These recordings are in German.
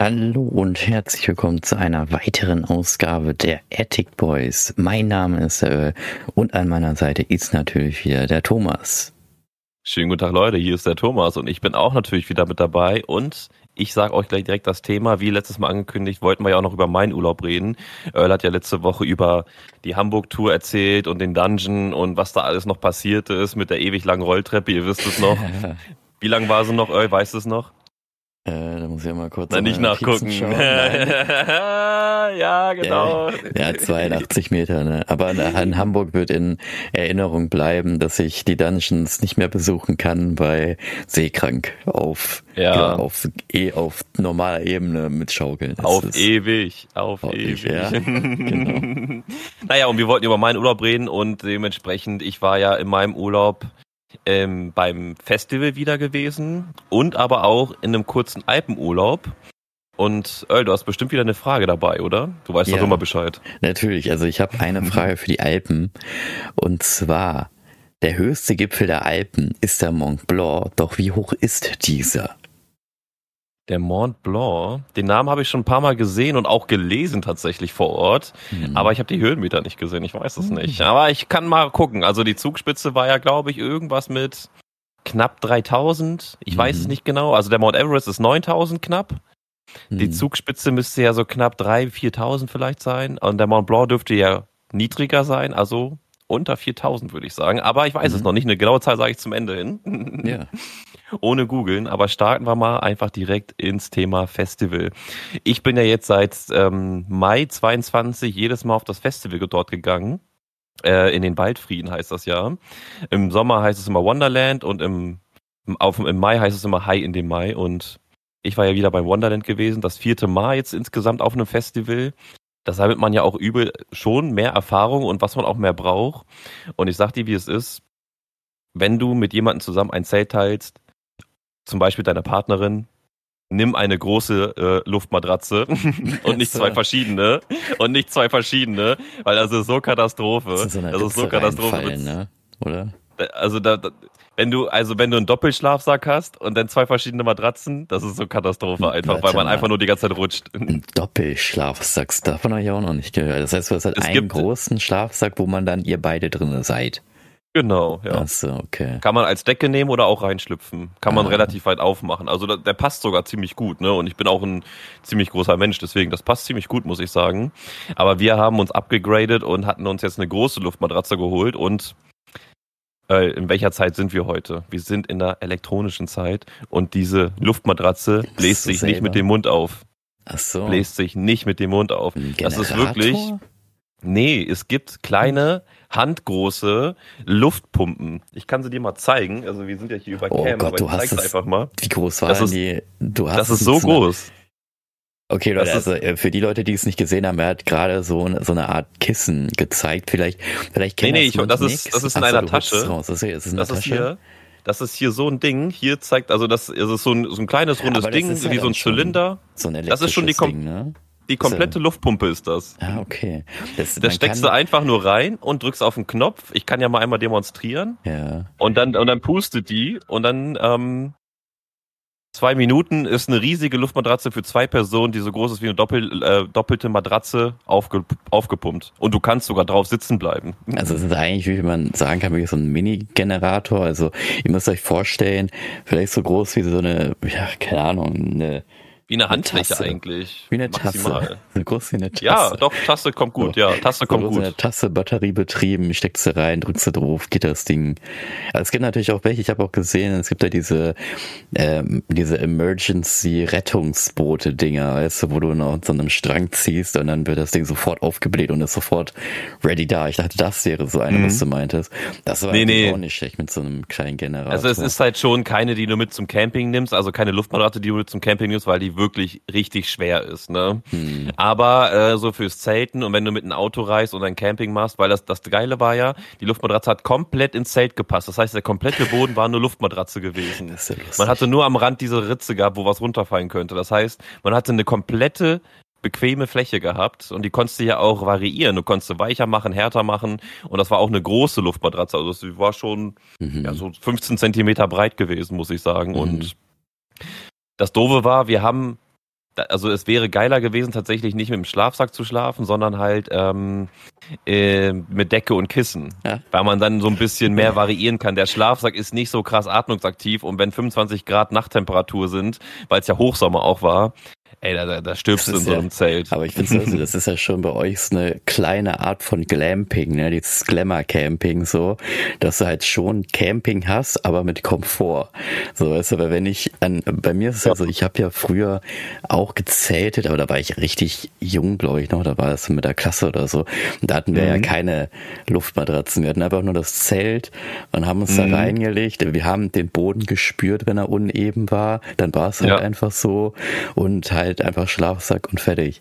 Hallo und herzlich willkommen zu einer weiteren Ausgabe der Attic Boys. Mein Name ist der Earl und an meiner Seite ist natürlich wieder der Thomas. Schönen guten Tag Leute, hier ist der Thomas und ich bin auch natürlich wieder mit dabei und ich sage euch gleich direkt das Thema. Wie letztes Mal angekündigt, wollten wir ja auch noch über meinen Urlaub reden. Earl hat ja letzte Woche über die Hamburg-Tour erzählt und den Dungeon und was da alles noch passiert ist mit der ewig langen Rolltreppe. Ihr wisst es noch. Wie lang war sie noch, Earl? Weißt du es noch? Äh, da muss ich ja mal kurz Na, nicht nachgucken. ja, genau. Ja, ja, 82 Meter, ne? Aber in Hamburg wird in Erinnerung bleiben, dass ich die Dungeons nicht mehr besuchen kann, weil seekrank auf, Ja. ja, auf, eh, auf normaler Ebene mit Schaukeln. Das Auf ewig, auf, Auf ewig. ewig, ja. Genau. Naja, und wir wollten über meinen Urlaub reden und dementsprechend, ich war ja in meinem Urlaub ähm, beim Festival wieder gewesen und aber auch in einem kurzen Alpenurlaub. Und Earl, du hast bestimmt wieder eine Frage dabei, oder? Du weißt Ja. doch immer Bescheid. Natürlich, also ich habe eine Frage für die Alpen. Und zwar, der höchste Gipfel der Alpen ist der Mont Blanc, doch wie hoch ist dieser? Der Mont Blanc, den Namen habe ich schon ein paar Mal gesehen und auch gelesen tatsächlich vor Ort. Hm. Aber ich habe die Höhenmeter nicht gesehen, ich weiß es nicht. Aber ich kann mal gucken. Also die Zugspitze war ja, glaube ich, irgendwas mit knapp 3000. Ich weiß Mhm. es nicht genau. Also der Mount Everest ist 9000 knapp. Die Hm. Zugspitze müsste ja so knapp 3.000, 4.000 vielleicht sein. Und der Mont Blanc dürfte ja niedriger sein, also unter 4.000 würde ich sagen. Aber ich weiß es Mhm. noch nicht. Eine genaue Zahl sage ich zum Ende hin. Ja. Ohne googeln. Aber starten wir mal einfach direkt ins Thema Festival. Ich bin ja jetzt seit ähm, Mai 22 jedes Mal auf das Festival dort gegangen. Äh, in den Waldfrieden heißt das ja. Im Sommer heißt es immer Wonderland und im, im, auf, im Mai heißt es immer High in dem Mai. Und ich war ja wieder beim Wonderland gewesen, das vierte Mal jetzt insgesamt auf einem Festival. Deshalb hat man ja auch übel schon mehr Erfahrung und was man auch mehr braucht. Und ich sag dir, wie es ist, wenn du mit jemandem zusammen ein Zelt teilst, zum Beispiel deiner Partnerin, nimm eine große äh, Luftmatratze und nicht zwei verschiedene und nicht zwei verschiedene, weil das ist so Katastrophe. Das ist so das ist so Katastrophe. ne? Oder? Also da, da, wenn du also wenn du einen Doppelschlafsack hast und dann zwei verschiedene Matratzen, das ist so Katastrophe einfach, weil Warte man mal. einfach nur die ganze Zeit rutscht. Ein Doppelschlafsack, davon habe ich auch noch nicht gehört. Das heißt, du hast halt Es einen großen Schlafsack, wo man dann ihr beide drin seid. Genau, ja. Ach so, okay. Kann man als Decke nehmen oder auch reinschlüpfen. Kann man Ah. relativ weit aufmachen. Also da, der passt sogar ziemlich gut, ne? Und ich bin auch ein ziemlich großer Mensch, deswegen das passt ziemlich gut, muss ich sagen. Aber wir haben uns abgegradet und hatten uns jetzt eine große Luftmatratze geholt und äh, in welcher Zeit sind wir heute? Wir sind in der elektronischen Zeit und diese Luftmatratze bläst sich nicht selber? mit dem Mund auf. Ach so. Bläst sich nicht mit dem Mund auf. Das ist wirklich, Nee, es gibt kleine, handgroße Luftpumpen. Ich kann sie dir mal zeigen. Also wir sind ja hier über Oh Cam, Gott, aber du ich hast zeig's einfach mal. Wie groß war Das ist- die? Du hast Das ist so groß. Okay, Leute, Das also äh, für die Leute, die es nicht gesehen haben, er hat gerade so, eine- so eine Art Kissen gezeigt. Vielleicht, vielleicht kennen Nee, nee, das ich- das ist- nicht. das ist in Ach so, einer es Tasche. Raus. Das ist, das in Das ist Tasche. hier, das ist hier so ein Ding. Hier zeigt, also das, das ist so ein, so ein kleines rundes das Ding, ja wie so ein Zylinder. So ein Das ist schon die Kom- Ding, ne? Die komplette Luftpumpe ist das. Ah, okay. Das, Da man steckst kann, du einfach nur rein und drückst auf den Knopf. Ich kann ja mal einmal demonstrieren. Ja. Und dann, und dann pustet die und dann ähm, zwei Minuten ist eine riesige Luftmatratze für zwei Personen, die so groß ist wie eine Doppel, äh, doppelte Matratze aufge, aufgepumpt. Und du kannst sogar drauf sitzen bleiben. Also es ist eigentlich, wie man sagen kann, wirklich so ein Mini-Generator. Also ihr müsst euch vorstellen, vielleicht so groß wie so eine, ja, keine Ahnung, eine, Wie eine Handfläche Tasse. eigentlich. wie eine Tasse. Maximal. So groß wie eine Tasse. Ja, doch, Tasse kommt gut, ja, Tasse So kommt wie eine gut. Tasse, Batterie betrieben, steckst du rein, drückst du drauf, geht das Ding. Also es gibt natürlich auch welche, ich habe auch gesehen, es gibt ja diese, ähm, diese Emergency-Rettungsboote-Dinger, weißt du, wo du noch so einem Strang ziehst und dann wird das Ding sofort aufgebläht und ist sofort ready da. Ich dachte, das wäre so eine, Mhm. was du meintest. Das war Nee, nee. auch nicht schlecht mit so einem kleinen Generator. Also es ist halt schon keine, die du mit zum Camping nimmst, also keine Luftmatratze, die du mit zum Camping nimmst, weil die wirklich richtig schwer ist, ne? Hm. Aber äh, so fürs Zelten und wenn du mit einem Auto reist und ein Camping machst, weil das das Geile war ja, die Luftmatratze hat komplett ins Zelt gepasst. Das heißt, der komplette Boden war nur Luftmatratze gewesen. Ja. Man hatte nur am Rand diese Ritze gehabt, wo was runterfallen könnte. Das heißt, man hatte eine komplette bequeme Fläche gehabt und die konntest du ja auch variieren. Du konntest sie weicher machen, härter machen und das war auch eine große Luftmatratze. Also sie war schon Mhm. ja, so 15 Zentimeter breit gewesen, muss ich sagen. Mhm. Und das Doofe war, wir haben also es wäre geiler gewesen, tatsächlich nicht mit dem Schlafsack zu schlafen, sondern halt ähm, äh, mit Decke und Kissen. Ja. Weil man dann so ein bisschen mehr variieren kann. Der Schlafsack ist nicht so krass atmungsaktiv und wenn 25 Grad Nachttemperatur sind, weil es ja Hochsommer auch war, Ey, da, da stirbst du in so einem ja, Zelt. Aber ich finde also, das ist ja schon bei euch so eine kleine Art von Glamping, ne? Dieses Glamour-Camping so, dass du halt schon Camping hast, aber mit Komfort. So, weißt du, weil wenn ich an, bei mir ist es ja so, ich habe ja früher auch gezeltet, aber da war ich richtig jung, glaube ich noch, da war es mit der Klasse oder so. Und da hatten wir mhm. ja keine Luftmatratzen, wir hatten einfach nur das Zelt und haben uns mhm. da reingelegt. Wir haben den Boden gespürt, wenn er uneben war, dann war es halt ja. einfach so und halt halt einfach Schlafsack und fertig.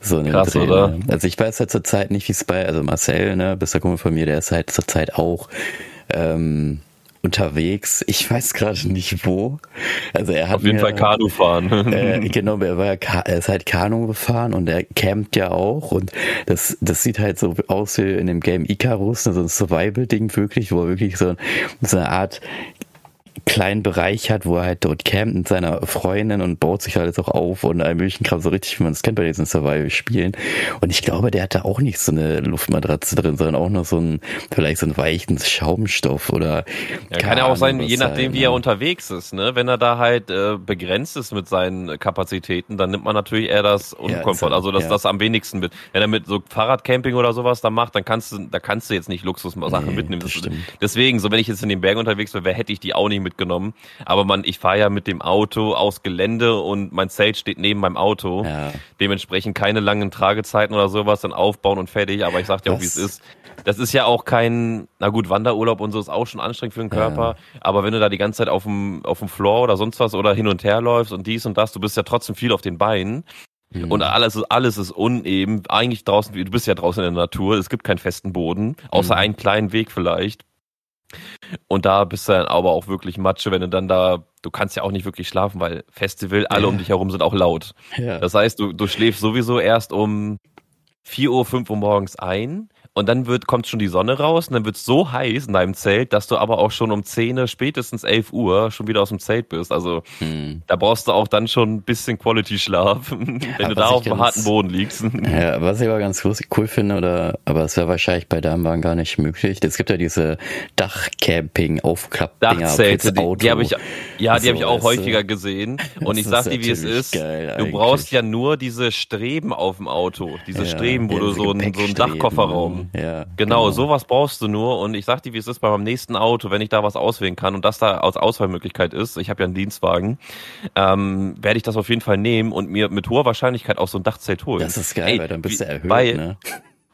So eine Krass, Dreh, oder? Ne? Also ich weiß halt zur Zeit nicht, wie es bei, also Marcel, ne, bist der Kumpel von mir, der ist halt zur Zeit auch ähm, unterwegs. Ich weiß gerade nicht wo. Also er hat auf jeden mir, Fall Kanu fahren. Äh, genau, er war ja, er ist halt Kanu gefahren und er campt ja auch und das das sieht halt so aus wie in dem Game Icarus, ne, so ein Survival-Ding wirklich, wo er wirklich so, so eine Art kleinen Bereich hat, wo er halt dort campt mit seiner Freundin und baut sich alles auch auf und ein möglichen Kram, so richtig, wie man es kennt bei diesen Survival-Spielen. Und ich glaube, der hatte auch nicht so eine Luftmatratze drin, sondern auch noch so ein, vielleicht so einen weichen Schaumstoff oder. Ja, kann ja auch sein, je nachdem, wie er unterwegs ist, ne? Wenn er da halt äh, begrenzt ist mit seinen Kapazitäten, dann nimmt man natürlich eher das Unkomfort, ja, also dass ja. das am wenigsten wird. Wenn er mit so Fahrradcamping oder sowas da macht, dann kannst du, da kannst du jetzt nicht Luxussachen nee, mitnehmen. Deswegen, so wenn ich jetzt in den Bergen unterwegs wäre, hätte ich die auch nicht mitgenommen. Aber man, ich fahre ja mit dem Auto aus Gelände und mein Zelt steht neben meinem Auto. Ja. Dementsprechend keine langen Tragezeiten oder sowas, dann aufbauen und fertig. Aber ich sag dir auch, wie es ist. Das ist ja auch kein, na gut, Wanderurlaub und so ist auch schon anstrengend für den Körper. Ja. Aber wenn du da die ganze Zeit auf dem, auf dem Floor oder sonst was oder hin und her läufst und dies und das, du bist ja trotzdem viel auf den Beinen. Mhm. Und alles ist, alles ist uneben. Eigentlich draußen, du bist ja draußen in der Natur. Es gibt keinen festen Boden, außer mhm. einen kleinen Weg vielleicht. Und da bist du dann aber auch wirklich Matsche, wenn du dann da, du kannst ja auch nicht wirklich schlafen, weil Festival, alle um dich herum sind auch laut. Ja. Das heißt, du, du schläfst sowieso erst um 4 Uhr, 5 Uhr morgens ein und dann wird, kommt schon die Sonne raus und dann wird es so heiß in deinem Zelt, dass du aber auch schon um 10, spätestens 11 Uhr schon wieder aus dem Zelt bist. Also hm. da brauchst du auch dann schon ein bisschen Quality-Schlaf, wenn ja, du da auf dem harten Boden liegst. Ja, was ich aber ganz cool finde, oder aber es wäre wahrscheinlich bei Damenwagen gar nicht möglich. Es gibt ja diese Dachcamping, Aufklappdinger Dachzelte, die, die habe ich, ja, die so, habe ich auch häufiger du? gesehen. Und ich sag dir, wie es ist. du brauchst ja nur diese Streben auf dem Auto, diese ja, Streben, wo du so einen, so einen Dachkofferraum ja, genau, genau, sowas brauchst du nur. Und ich sag dir, wie es ist bei meinem nächsten Auto, wenn ich da was auswählen kann und das da als Auswahlmöglichkeit ist, ich habe ja einen Dienstwagen, ähm, werde ich das auf jeden Fall nehmen und mir mit hoher Wahrscheinlichkeit auch so ein Dachzelt holen. Das ist geil, Ey, weil dann bist du erhöht, weil, ne?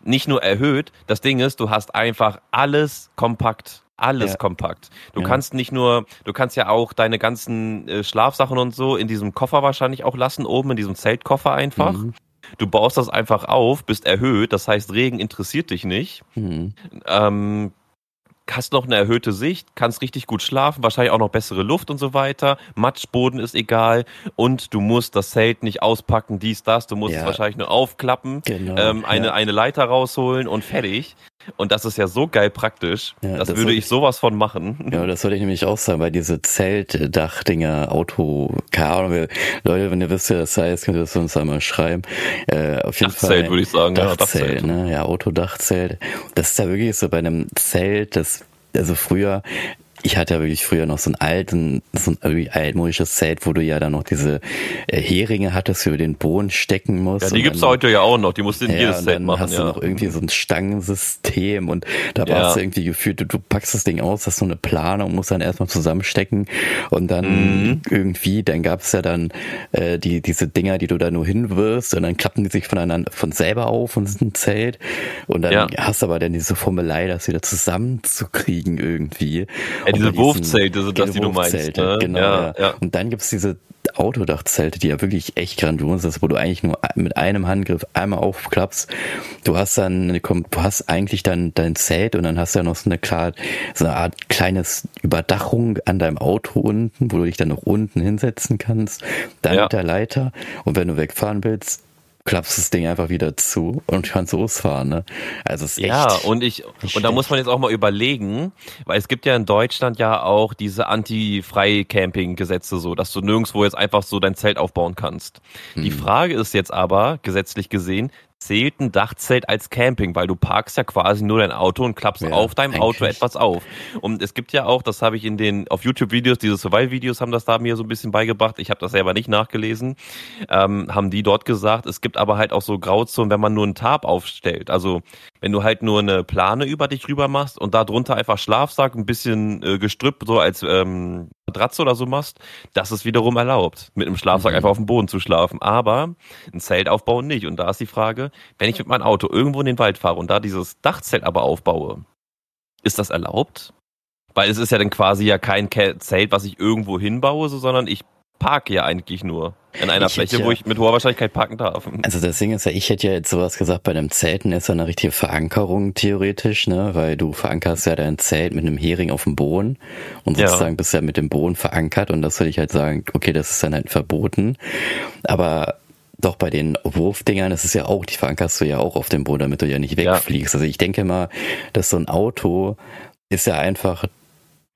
Nicht nur erhöht, das Ding ist, du hast einfach alles kompakt alles ja. kompakt. Du ja. kannst nicht nur, du kannst ja auch deine ganzen äh, Schlafsachen und so in diesem Koffer wahrscheinlich auch lassen, oben in diesem Zeltkoffer einfach. Mhm. Du baust das einfach auf, bist erhöht, das heißt, Regen interessiert dich nicht. Mhm. Ähm, hast noch eine erhöhte Sicht, kannst richtig gut schlafen, wahrscheinlich auch noch bessere Luft und so weiter. Matschboden ist egal und du musst das Zelt nicht auspacken, dies, das. Du musst ja. es wahrscheinlich nur aufklappen, genau, ähm, eine, ja. eine Leiter rausholen und fertig. Und das ist ja so geil praktisch. Ja, das, das, würde ich sowas von machen. Ja, das wollte ich nämlich auch sagen, weil diese Zeltdachdinger, Auto, keine Ahnung, Leute, wenn ihr wisst, was das heißt, könnt ihr das uns einmal schreiben. Äh, auf jeden Dachzelt, Fall. würde ich sagen. Dachzelt, ja, Dachzelt. Ne? ja, Autodachzelt. Das ist ja wirklich so bei einem Zelt, das also früher, ich hatte ja wirklich früher noch so ein alten, so ein altmodisches Zelt, wo du ja dann noch diese äh, Heringe hattest, für den Boden stecken musst. Ja, die gibt's dann, heute ja auch noch, die musst du in ja, jedes Zelt machen. Dann hast ja. du noch irgendwie so ein Stangensystem und da ja. brauchst du irgendwie gefühlt, du, du packst das Ding aus, hast so eine Planung, musst dann erstmal zusammenstecken und dann mhm. irgendwie, dann gab's ja dann äh, die diese Dinger, die du da nur hinwirfst und dann klappen die sich voneinander von selber auf und sind ein Zelt und dann ja. hast du aber dann diese Formelei, das wieder zusammenzukriegen irgendwie. Ja, diese Wurfzelte sind das, die du meinst. Ne? Genau, ja, ja. Und dann gibt's diese Autodachzelte, die ja wirklich echt grandios ist, wo du eigentlich nur mit einem Handgriff einmal aufklappst. Du hast dann, du hast eigentlich dann dein Zelt und dann hast du ja noch so eine, klar, so eine Art kleines Überdachung an deinem Auto unten, wo du dich dann noch unten hinsetzen kannst. Dann ja. mit der Leiter. Und wenn du wegfahren willst, klappst das Ding einfach wieder zu und kannst losfahren, ne? Also es ist Ja, echt und ich, und da muss man jetzt auch mal überlegen, weil es gibt ja in Deutschland ja auch diese Anti-Frei-Camping-Gesetze so, dass du nirgendwo jetzt einfach so dein Zelt aufbauen kannst. Die Hm. Frage ist jetzt aber, gesetzlich gesehen, zählt ein Dachzelt als Camping, weil du parkst ja quasi nur dein Auto und klappst Ja, auf deinem Auto eigentlich. etwas auf. Und es gibt ja auch, das habe ich in den, auf YouTube-Videos, diese Survival-Videos haben das da mir so ein bisschen beigebracht, ich habe das selber nicht nachgelesen, ähm, haben die dort gesagt, es gibt aber halt auch so Grauzonen, wenn man nur einen Tarp aufstellt. Also wenn du halt nur eine Plane über dich rüber machst und da drunter einfach Schlafsack, ein bisschen äh, Gestrüpp so als ähm, Matratze oder so machst, das ist wiederum erlaubt, mit einem Schlafsack Mhm. einfach auf dem Boden zu schlafen. Aber ein Zelt aufbauen nicht. Und da ist die Frage, wenn ich mit meinem Auto irgendwo in den Wald fahre und da dieses Dachzelt aber aufbaue, ist das erlaubt? Weil es ist ja dann quasi ja kein Ke- Zelt, was ich irgendwo hinbaue, so, sondern ich parke ja eigentlich nur in einer Ich Fläche, ja- wo ich mit hoher Wahrscheinlichkeit parken darf. Also das Ding ist ja, ich hätte ja jetzt sowas gesagt, bei einem Zelten ist ja eine richtige Verankerung theoretisch, ne? Weil du verankerst ja dein Zelt mit einem Hering auf dem Boden und Ja. sozusagen bist ja mit dem Boden verankert und das würde ich halt sagen, okay, das ist dann halt verboten. Aber doch bei den Wurfdingern, das ist ja auch, die verankerst du ja auch auf dem Boden, damit du ja nicht Ja. wegfliegst. Also ich denke mal, dass so ein Auto ist ja einfach,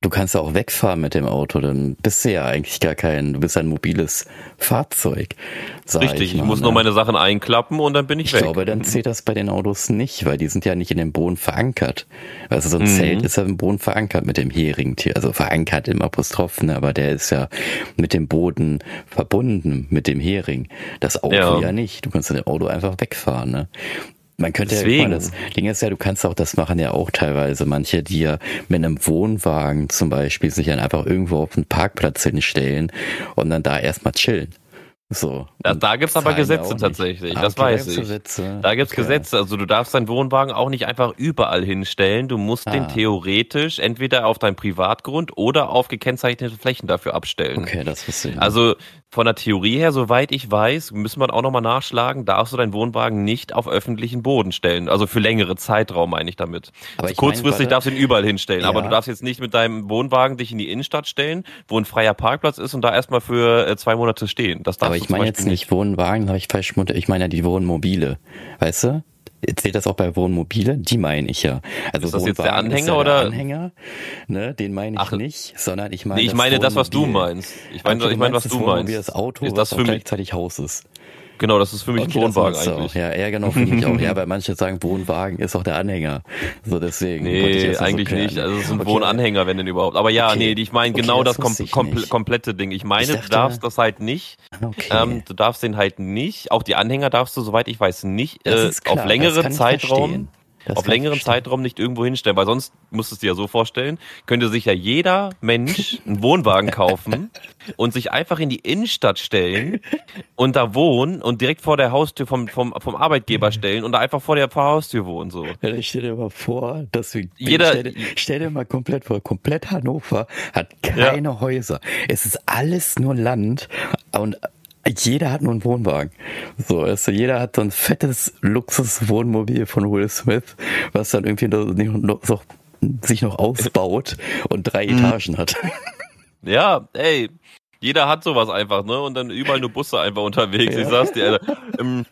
du kannst ja auch wegfahren mit dem Auto, dann bist du ja eigentlich gar kein, du bist ein mobiles Fahrzeug. Richtig, ich, mal, muss ne? nur meine Sachen einklappen und dann bin ich, Ich weg. glaube, dann zählt das bei den Autos nicht, weil die sind ja nicht in dem Boden verankert. Also so ein Mhm. Zelt ist ja im Boden verankert mit dem Heringtier, also verankert im Apostroph, ne, aber der ist ja mit dem Boden verbunden, mit dem Hering. Das Auto Ja. ja, nicht. Du kannst in dem Auto einfach wegfahren, ne? Man könnte ja, Deswegen. guck mal, das Ding ist ja, du kannst auch, das machen ja auch teilweise manche, die ja mit einem Wohnwagen zum Beispiel sich dann einfach irgendwo auf einen Parkplatz hinstellen und dann da erstmal chillen. So. Da, da gibt's aber zahlen ja Gesetze tatsächlich, Ah, das okay, weiß ich. Gesetze. Da gibt's Okay. Gesetze, also du darfst deinen Wohnwagen auch nicht einfach überall hinstellen. Du musst den Ah. theoretisch entweder auf deinem Privatgrund oder auf gekennzeichnete Flächen dafür abstellen. Okay, das wusste ich. nicht. Also von der Theorie her, soweit ich weiß, müssen wir auch nochmal nachschlagen, darfst du deinen Wohnwagen nicht auf öffentlichen Boden stellen. Also für längere Zeitraum meine ich damit. Aber Also ich kurzfristig meine, darfst du ihn überall hinstellen, aber Ja. du darfst jetzt nicht mit deinem Wohnwagen dich in die Innenstadt stellen, wo ein freier Parkplatz ist und da erstmal für äh, zwei Monate stehen. Das darfst aber ich meine jetzt nicht Wohnwagen, habe ich falsch. Ich meine ja die Wohnmobile. Weißt du? Zählt das auch bei Wohnmobile? Die meine ich ja. Also Ist das jetzt der Wohnwagen Anhänger ja oder- Der Anhänger, ne, den meine ich Ach, nicht, sondern ich meine Nee, ich meine das, was du meinst. Ich meine, ich meine, was das du meinst. Das Auto, ist was das auch für mich, gleichzeitig Haus ist. Genau, das ist für mich Okay, ein Wohnwagen du eigentlich. Auch. Ja, ja, genau, finde ich auch. Ja, weil manche sagen, Wohnwagen ist auch der Anhänger. So deswegen. Nee, so eigentlich klären. nicht. Also es ist ein Okay. Wohnanhänger, wenn denn überhaupt. Aber ja, Okay. nee, ich meine genau das das, kom kom nicht. komplette Ding. Ich meine, Ich du dachte- darfst das halt nicht. Ähm, du darfst den halt nicht. Auch die Anhänger darfst du, soweit ich weiß, nicht äh, klar, auf ich Zeitraum. verstehen. Das auf längeren. Zeitraum nicht irgendwo hinstellen, weil sonst musst du es dir ja so vorstellen, könnte sich ja jeder Mensch einen Wohnwagen kaufen und sich einfach in die Innenstadt stellen und da wohnen und direkt vor der Haustür vom, vom, vom Arbeitgeber stellen und da einfach vor der Haustür wohnen so. Ja, ich stell dir mal vor, dass wir, Jeder- stell, dir, stell dir mal komplett vor, komplett Hannover hat keine Häuser. Es ist alles nur Land und jeder hat nur einen Wohnwagen. So, also jeder hat so ein fettes Luxuswohnmobil von Will Smith, was dann irgendwie noch, noch, noch, sich noch ausbaut und drei Mhm. Etagen hat. Ja, ey, jeder hat sowas einfach, ne? Und dann überall nur Busse einfach unterwegs. Ja. Ich sag's dir, Alter. Ähm,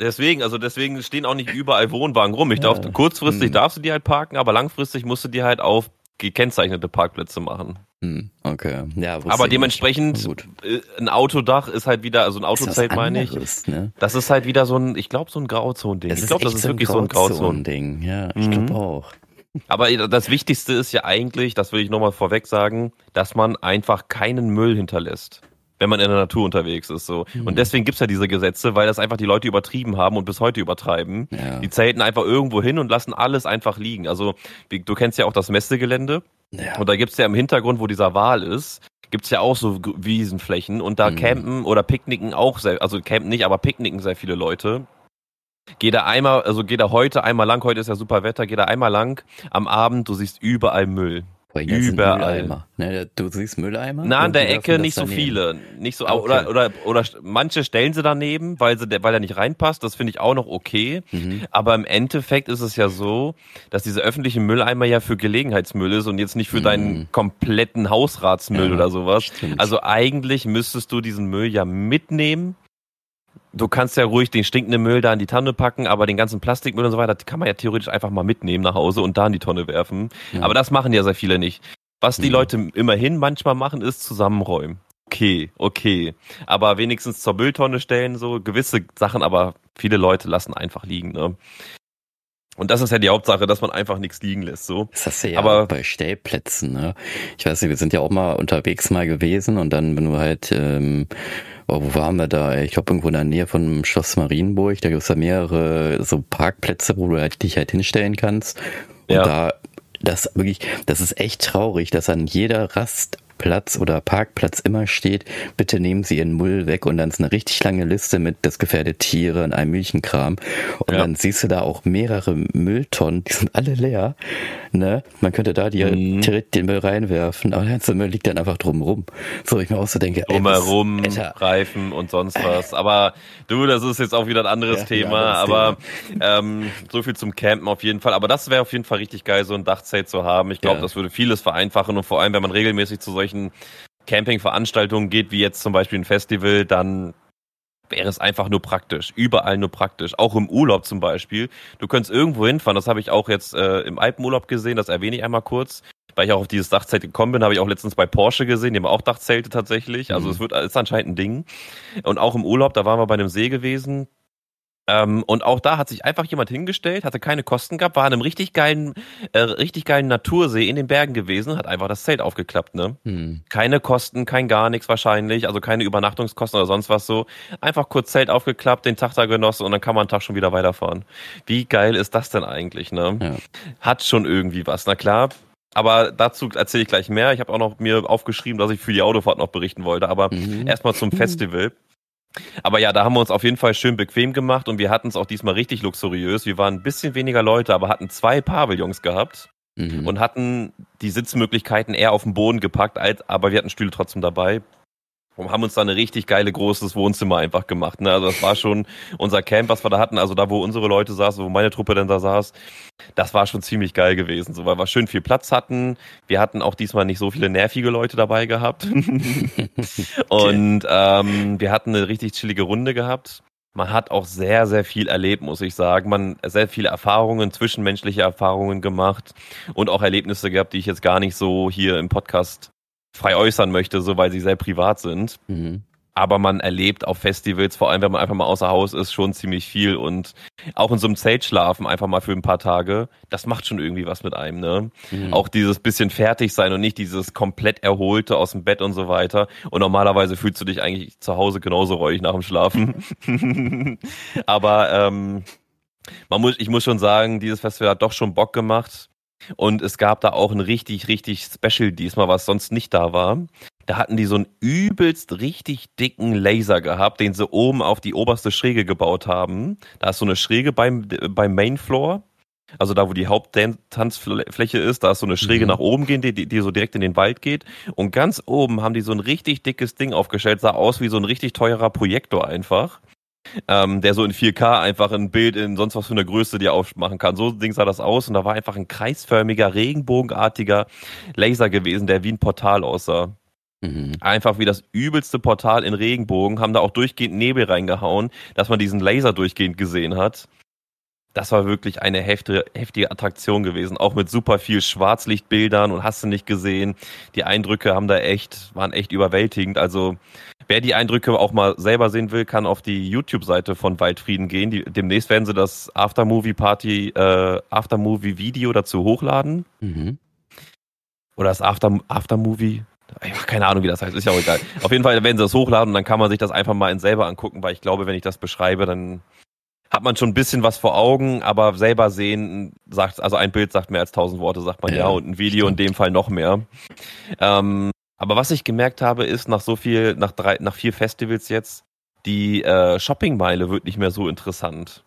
Deswegen, also deswegen stehen auch nicht überall Wohnwagen rum. Ich Ja. darf, kurzfristig Hm. darfst du die halt parken, aber langfristig musst du die halt auf gekennzeichnete Parkplätze machen. Hm, okay. Ja, aber dementsprechend, äh, ein Autodach ist halt wieder, also ein Autozelt meine ich. Ne? Das ist halt wieder so ein, ich glaube, so ein Grauzone-Ding. Es Ich glaube, das ist wirklich so ein Grauzone. Grauzone-Ding. Ja, ich Mhm. glaube auch. Aber das Wichtigste ist ja eigentlich, das will ich nochmal vorweg sagen, dass man einfach keinen Müll hinterlässt, wenn man in der Natur unterwegs ist. So. Mhm. Und deswegen gibt's ja diese Gesetze, weil das einfach die Leute übertrieben haben und bis heute übertreiben. Ja. Die zelten einfach irgendwo hin und lassen alles einfach liegen. Also wie- du kennst ja auch das Messegelände Ja. und da gibt's ja im Hintergrund, wo dieser Wal ist, gibt's ja auch so Wiesenflächen und da Mhm. campen oder picknicken auch sehr, also campen nicht, aber picknicken sehr viele Leute. Geh da einmal, also geh da heute einmal lang, heute ist ja super Wetter, geh da einmal lang am Abend, du siehst überall Müll. Vor allem, Überall. Ne, du siehst Mülleimer? Na, an der Ecke nicht so daneben. viele. Nicht so, okay. oder, oder, oder manche stellen sie daneben, weil sie, weil er nicht reinpasst. Das finde ich auch noch okay. Mhm. Aber im Endeffekt ist es ja so, dass diese öffentliche Mülleimer ja für Gelegenheitsmüll ist und jetzt nicht für Mhm. deinen kompletten Hausratsmüll Ja, oder sowas. stimmt. Also eigentlich müsstest du diesen Müll ja mitnehmen du kannst ja ruhig den stinkenden Müll da in die Tonne packen, aber den ganzen Plastikmüll und so weiter, kann man ja theoretisch einfach mal mitnehmen nach Hause und da in die Tonne werfen. Ja. Aber das machen ja sehr viele nicht. Was die mhm. Leute immerhin manchmal machen, ist zusammenräumen. Okay, okay. Aber wenigstens zur Mülltonne stellen, so gewisse Sachen, aber viele Leute lassen einfach liegen, ne? Und das ist ja die Hauptsache, dass man einfach nichts liegen lässt. So. Das hast du ja Aber bei Stellplätzen. Ne? Ich weiß nicht, wir sind ja auch mal unterwegs mal gewesen und dann, wenn du halt, ähm, oh, wo waren wir da? Ich glaube irgendwo in der Nähe von Schloss Marienburg. Da gibt es ja mehrere so Parkplätze, wo du halt dich halt hinstellen kannst. Und ja. da, das wirklich, das ist echt traurig, dass an jeder Rast Platz oder Parkplatz immer steht, bitte nehmen Sie Ihren Müll weg und dann ist eine richtig lange Liste mit das gefährdet Tiere und einem Milchenkram und ja. dann siehst du da auch mehrere Mülltonnen, die sind alle leer, ne? Man könnte da die, mhm. direkt den Müll reinwerfen, aber der ganze Müll liegt dann einfach drumrum. So, ich mir auch so denke, drumherum, Reifen und sonst was. Aber du, das ist jetzt auch wieder ein anderes ja, Thema, aber Thema. Ähm, so viel zum Campen auf jeden Fall. Aber das wäre auf jeden Fall richtig geil, so ein Dachzelt zu haben. Ich glaube, ja. das würde vieles vereinfachen und vor allem, wenn man regelmäßig zu solchen solchen Campingveranstaltungen geht, wie jetzt zum Beispiel ein Festival, dann wäre es einfach nur praktisch. Überall nur praktisch. Auch im Urlaub zum Beispiel. Du könntest irgendwo hinfahren, das habe ich auch jetzt äh, im Alpenurlaub gesehen, das erwähne ich einmal kurz. Weil ich auch auf dieses Dachzelt gekommen bin, habe ich auch letztens bei Porsche gesehen, die haben auch Dachzelte tatsächlich. Also mhm. es wird ist anscheinend ein Ding. Und auch im Urlaub, da waren wir bei einem See gewesen, ähm, und auch da hat sich einfach jemand hingestellt, hatte keine Kosten gehabt, war an einem richtig geilen, äh, richtig geilen Natursee in den Bergen gewesen, hat einfach das Zelt aufgeklappt, ne? Hm. Keine Kosten, kein gar nichts wahrscheinlich, also keine Übernachtungskosten oder sonst was so. Einfach kurz Zelt aufgeklappt, den Tag da genossen und dann kann man einen Tag schon wieder weiterfahren. Wie geil ist das denn eigentlich, ne? Ja. Hat schon irgendwie was, na klar. Aber dazu erzähle ich gleich mehr. Ich habe auch noch mir aufgeschrieben, dass ich für die Autofahrt noch berichten wollte. Aber mhm. erstmal zum Festival. Aber ja, da haben wir uns auf jeden Fall schön bequem gemacht und wir hatten es auch diesmal richtig luxuriös. Wir waren ein bisschen weniger Leute, aber hatten zwei Pavillons gehabt mhm. und hatten die Sitzmöglichkeiten eher auf den Boden gepackt, als, aber wir hatten Stühle trotzdem dabei und haben uns da ein richtig geile großes Wohnzimmer einfach gemacht. Ne? Also das war schon unser Camp, was wir da hatten, also da, wo unsere Leute saßen, wo meine Truppe denn da saß, das war schon ziemlich geil gewesen, so weil wir schön viel Platz hatten. Wir hatten auch diesmal nicht so viele nervige Leute dabei gehabt. und ähm, wir hatten eine richtig chillige Runde gehabt. Man hat auch sehr, sehr viel erlebt, muss ich sagen. Man sehr viele Erfahrungen, zwischenmenschliche Erfahrungen gemacht und auch Erlebnisse gehabt, die ich jetzt gar nicht so hier im Podcast frei äußern möchte, so weil sie sehr privat sind. Mhm. Aber man erlebt auf Festivals, vor allem wenn man einfach mal außer Haus ist, schon ziemlich viel. Und auch in so einem Zelt schlafen, einfach mal für ein paar Tage, das macht schon irgendwie was mit einem, ne? Mhm. Auch dieses bisschen fertig sein und nicht dieses komplett Erholte aus dem Bett und so weiter. Und normalerweise fühlst du dich eigentlich zu Hause genauso räudig nach dem Schlafen. Aber ähm, man muss, ich muss schon sagen, dieses Festival hat doch schon Bock gemacht. Und es gab da auch ein richtig, richtig Special diesmal, was sonst nicht da war. Da hatten die so einen übelst richtig dicken Laser gehabt, den sie oben auf die oberste Schräge gebaut haben. Da ist so eine Schräge beim, beim Main Floor. Also da, wo die Haupttanzfläche ist, da ist so eine Schräge mhm. nach oben gehen, die, die so direkt in den Wald geht. Und ganz oben haben die so ein richtig dickes Ding aufgestellt, sah aus wie so ein richtig teurer Projektor einfach ähm, der so in 4K einfach ein Bild in sonst was für eine Größe dir aufmachen kann. So Ding sah das aus und da war einfach ein kreisförmiger, regenbogenartiger Laser gewesen, der wie ein Portal aussah. Mhm. Einfach wie das übelste Portal in Regenbogen, haben da auch durchgehend Nebel reingehauen, dass man diesen Laser durchgehend gesehen hat. Das war wirklich eine heftige, heftige Attraktion gewesen, auch mit super viel Schwarzlichtbildern und hast du nicht gesehen. Die Eindrücke haben da echt, waren echt überwältigend. Also Wer die Eindrücke auch mal selber sehen will, kann auf die YouTube-Seite von Waldfrieden gehen. Die, demnächst werden sie das Aftermovie-Party, äh, Aftermovie-Video dazu hochladen. Mhm. Oder das After, Aftermovie. Ich habe keine Ahnung, wie das heißt, ist ja auch egal. Auf jeden Fall werden sie das hochladen und dann kann man sich das einfach mal in selber angucken, weil ich glaube, wenn ich das beschreibe, dann hat man schon ein bisschen was vor Augen, aber selber sehen sagt, also ein Bild sagt mehr als tausend Worte, sagt man ja, ja und ein Video stimmt. in dem Fall noch mehr. Ähm, aber was ich gemerkt habe, ist nach so viel, nach drei, nach vier Festivals jetzt, die äh, Shoppingmeile wird nicht mehr so interessant.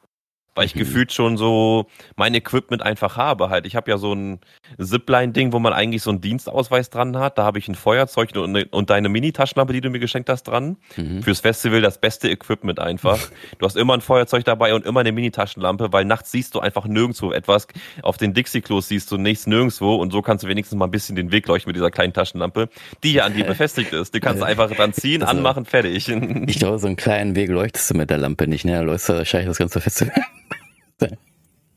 Weil ich mhm. gefühlt schon so mein Equipment einfach habe halt. Ich habe ja so ein Zipline-Ding, wo man eigentlich so einen Dienstausweis dran hat. Da habe ich ein Feuerzeug und, und deine Mini-Taschenlampe, die du mir geschenkt hast, dran. Mhm. Fürs Festival das beste Equipment einfach. du hast immer ein Feuerzeug dabei und immer eine Mini-Taschenlampe, weil nachts siehst du einfach nirgendwo etwas. Auf den Dixie-Klos siehst du nichts nirgendwo und so kannst du wenigstens mal ein bisschen den Weg leuchten mit dieser kleinen Taschenlampe, die ja an dir befestigt ist. Die kannst du einfach dran ziehen, also, anmachen, fertig. ich glaube, so einen kleinen Weg leuchtest du mit der Lampe nicht, ne? Da leuchtest du wahrscheinlich das ganze Festival. thing.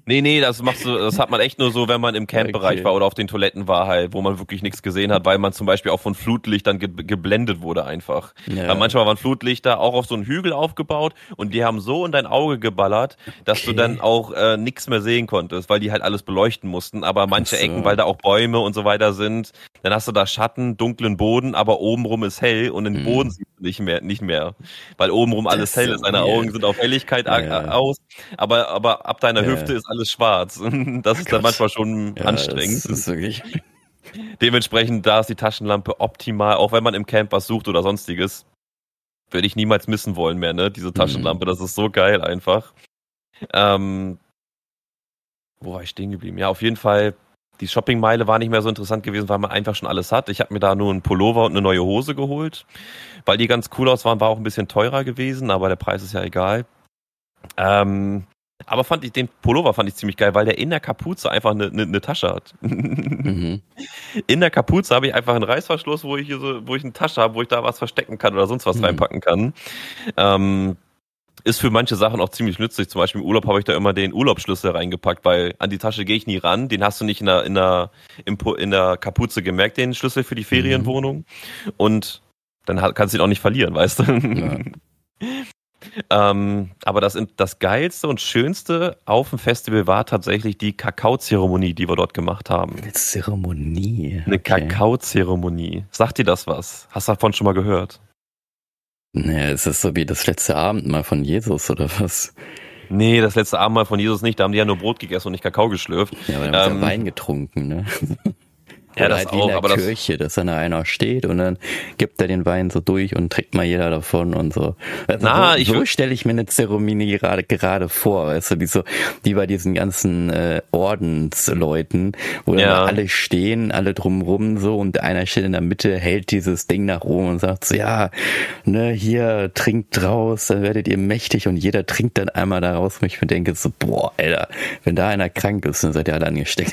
Nee, nee, das machst du, das hat man echt nur so, wenn man im Campbereich okay. war oder auf den Toiletten war halt, wo man wirklich nichts gesehen hat, weil man zum Beispiel auch von Flutlichtern ge geblendet wurde einfach. Ja. Weil manchmal waren Flutlichter auch auf so einen Hügel aufgebaut und die haben so in dein Auge geballert, dass okay. du dann auch äh, nichts mehr sehen konntest, weil die halt alles beleuchten mussten. Aber manche so. Ecken, weil da auch Bäume und so weiter sind, dann hast du da Schatten, dunklen Boden, aber obenrum ist hell und den mhm. Boden siehst du nicht mehr, nicht mehr. Weil obenrum alles hell ist. Deine Augen sind auf Helligkeit ja. aus, aber, aber ab deiner ja. Hüfte ist alles schwarz. Das ist dann manchmal schon ja, anstrengend. Das ist wirklich. Dementsprechend, da ist die Taschenlampe optimal, auch wenn man im Camp was sucht oder sonstiges. Würde ich niemals missen wollen mehr, ne? Diese Taschenlampe, mhm. das ist so geil einfach. Ähm, wo war ich stehen geblieben? Ja, auf jeden Fall, die Shoppingmeile war nicht mehr so interessant gewesen, weil man einfach schon alles hat. Ich habe mir da nur einen Pullover und eine neue Hose geholt. Weil die ganz cool aus waren, war auch ein bisschen teurer gewesen, aber der Preis ist ja egal. Ähm, aber fand ich den Pullover fand ich ziemlich geil, weil der in der Kapuze einfach eine, eine, eine Tasche hat. Mhm. In der Kapuze habe ich einfach einen Reißverschluss, wo ich hier so, wo ich eine Tasche habe, wo ich da was verstecken kann oder sonst was mhm. reinpacken kann. Ähm, ist für manche Sachen auch ziemlich nützlich. Zum Beispiel im Urlaub habe ich da immer den Urlaubsschlüssel reingepackt, weil an die Tasche gehe ich nie ran. Den hast du nicht in der, in der, in der Kapuze gemerkt, den Schlüssel für die Ferienwohnung. Mhm. Und dann kannst du ihn auch nicht verlieren, weißt du? Ja. Ähm, aber das, das Geilste und Schönste auf dem Festival war tatsächlich die Kakaozeremonie, die wir dort gemacht haben. Eine Zeremonie? Eine okay. Kakaozeremonie. Sagt dir das was? Hast du davon schon mal gehört? Naja, ist das so wie das letzte Abendmahl von Jesus oder was? Nee, das letzte Abendmahl von Jesus nicht. Da haben die ja nur Brot gegessen und nicht Kakao geschlürft. Ja, aber dann ähm, ja Wein getrunken, ne? Ja, das halt auch, in der Kirche, dass dann einer steht und dann gibt er den Wein so durch und trinkt mal jeder davon und so. Also Na, so, ich so stelle ich mir eine Zeremonie gerade gerade vor, weißt du, wie so, wie bei diesen ganzen äh, Ordensleuten, wo ja. dann alle stehen, alle drumrum so und einer steht in der Mitte, hält dieses Ding nach oben und sagt so, ja, ne, hier trinkt draus, dann werdet ihr mächtig und jeder trinkt dann einmal daraus und ich mir denke so, boah, Alter, wenn da einer krank ist, dann seid ihr alle angesteckt.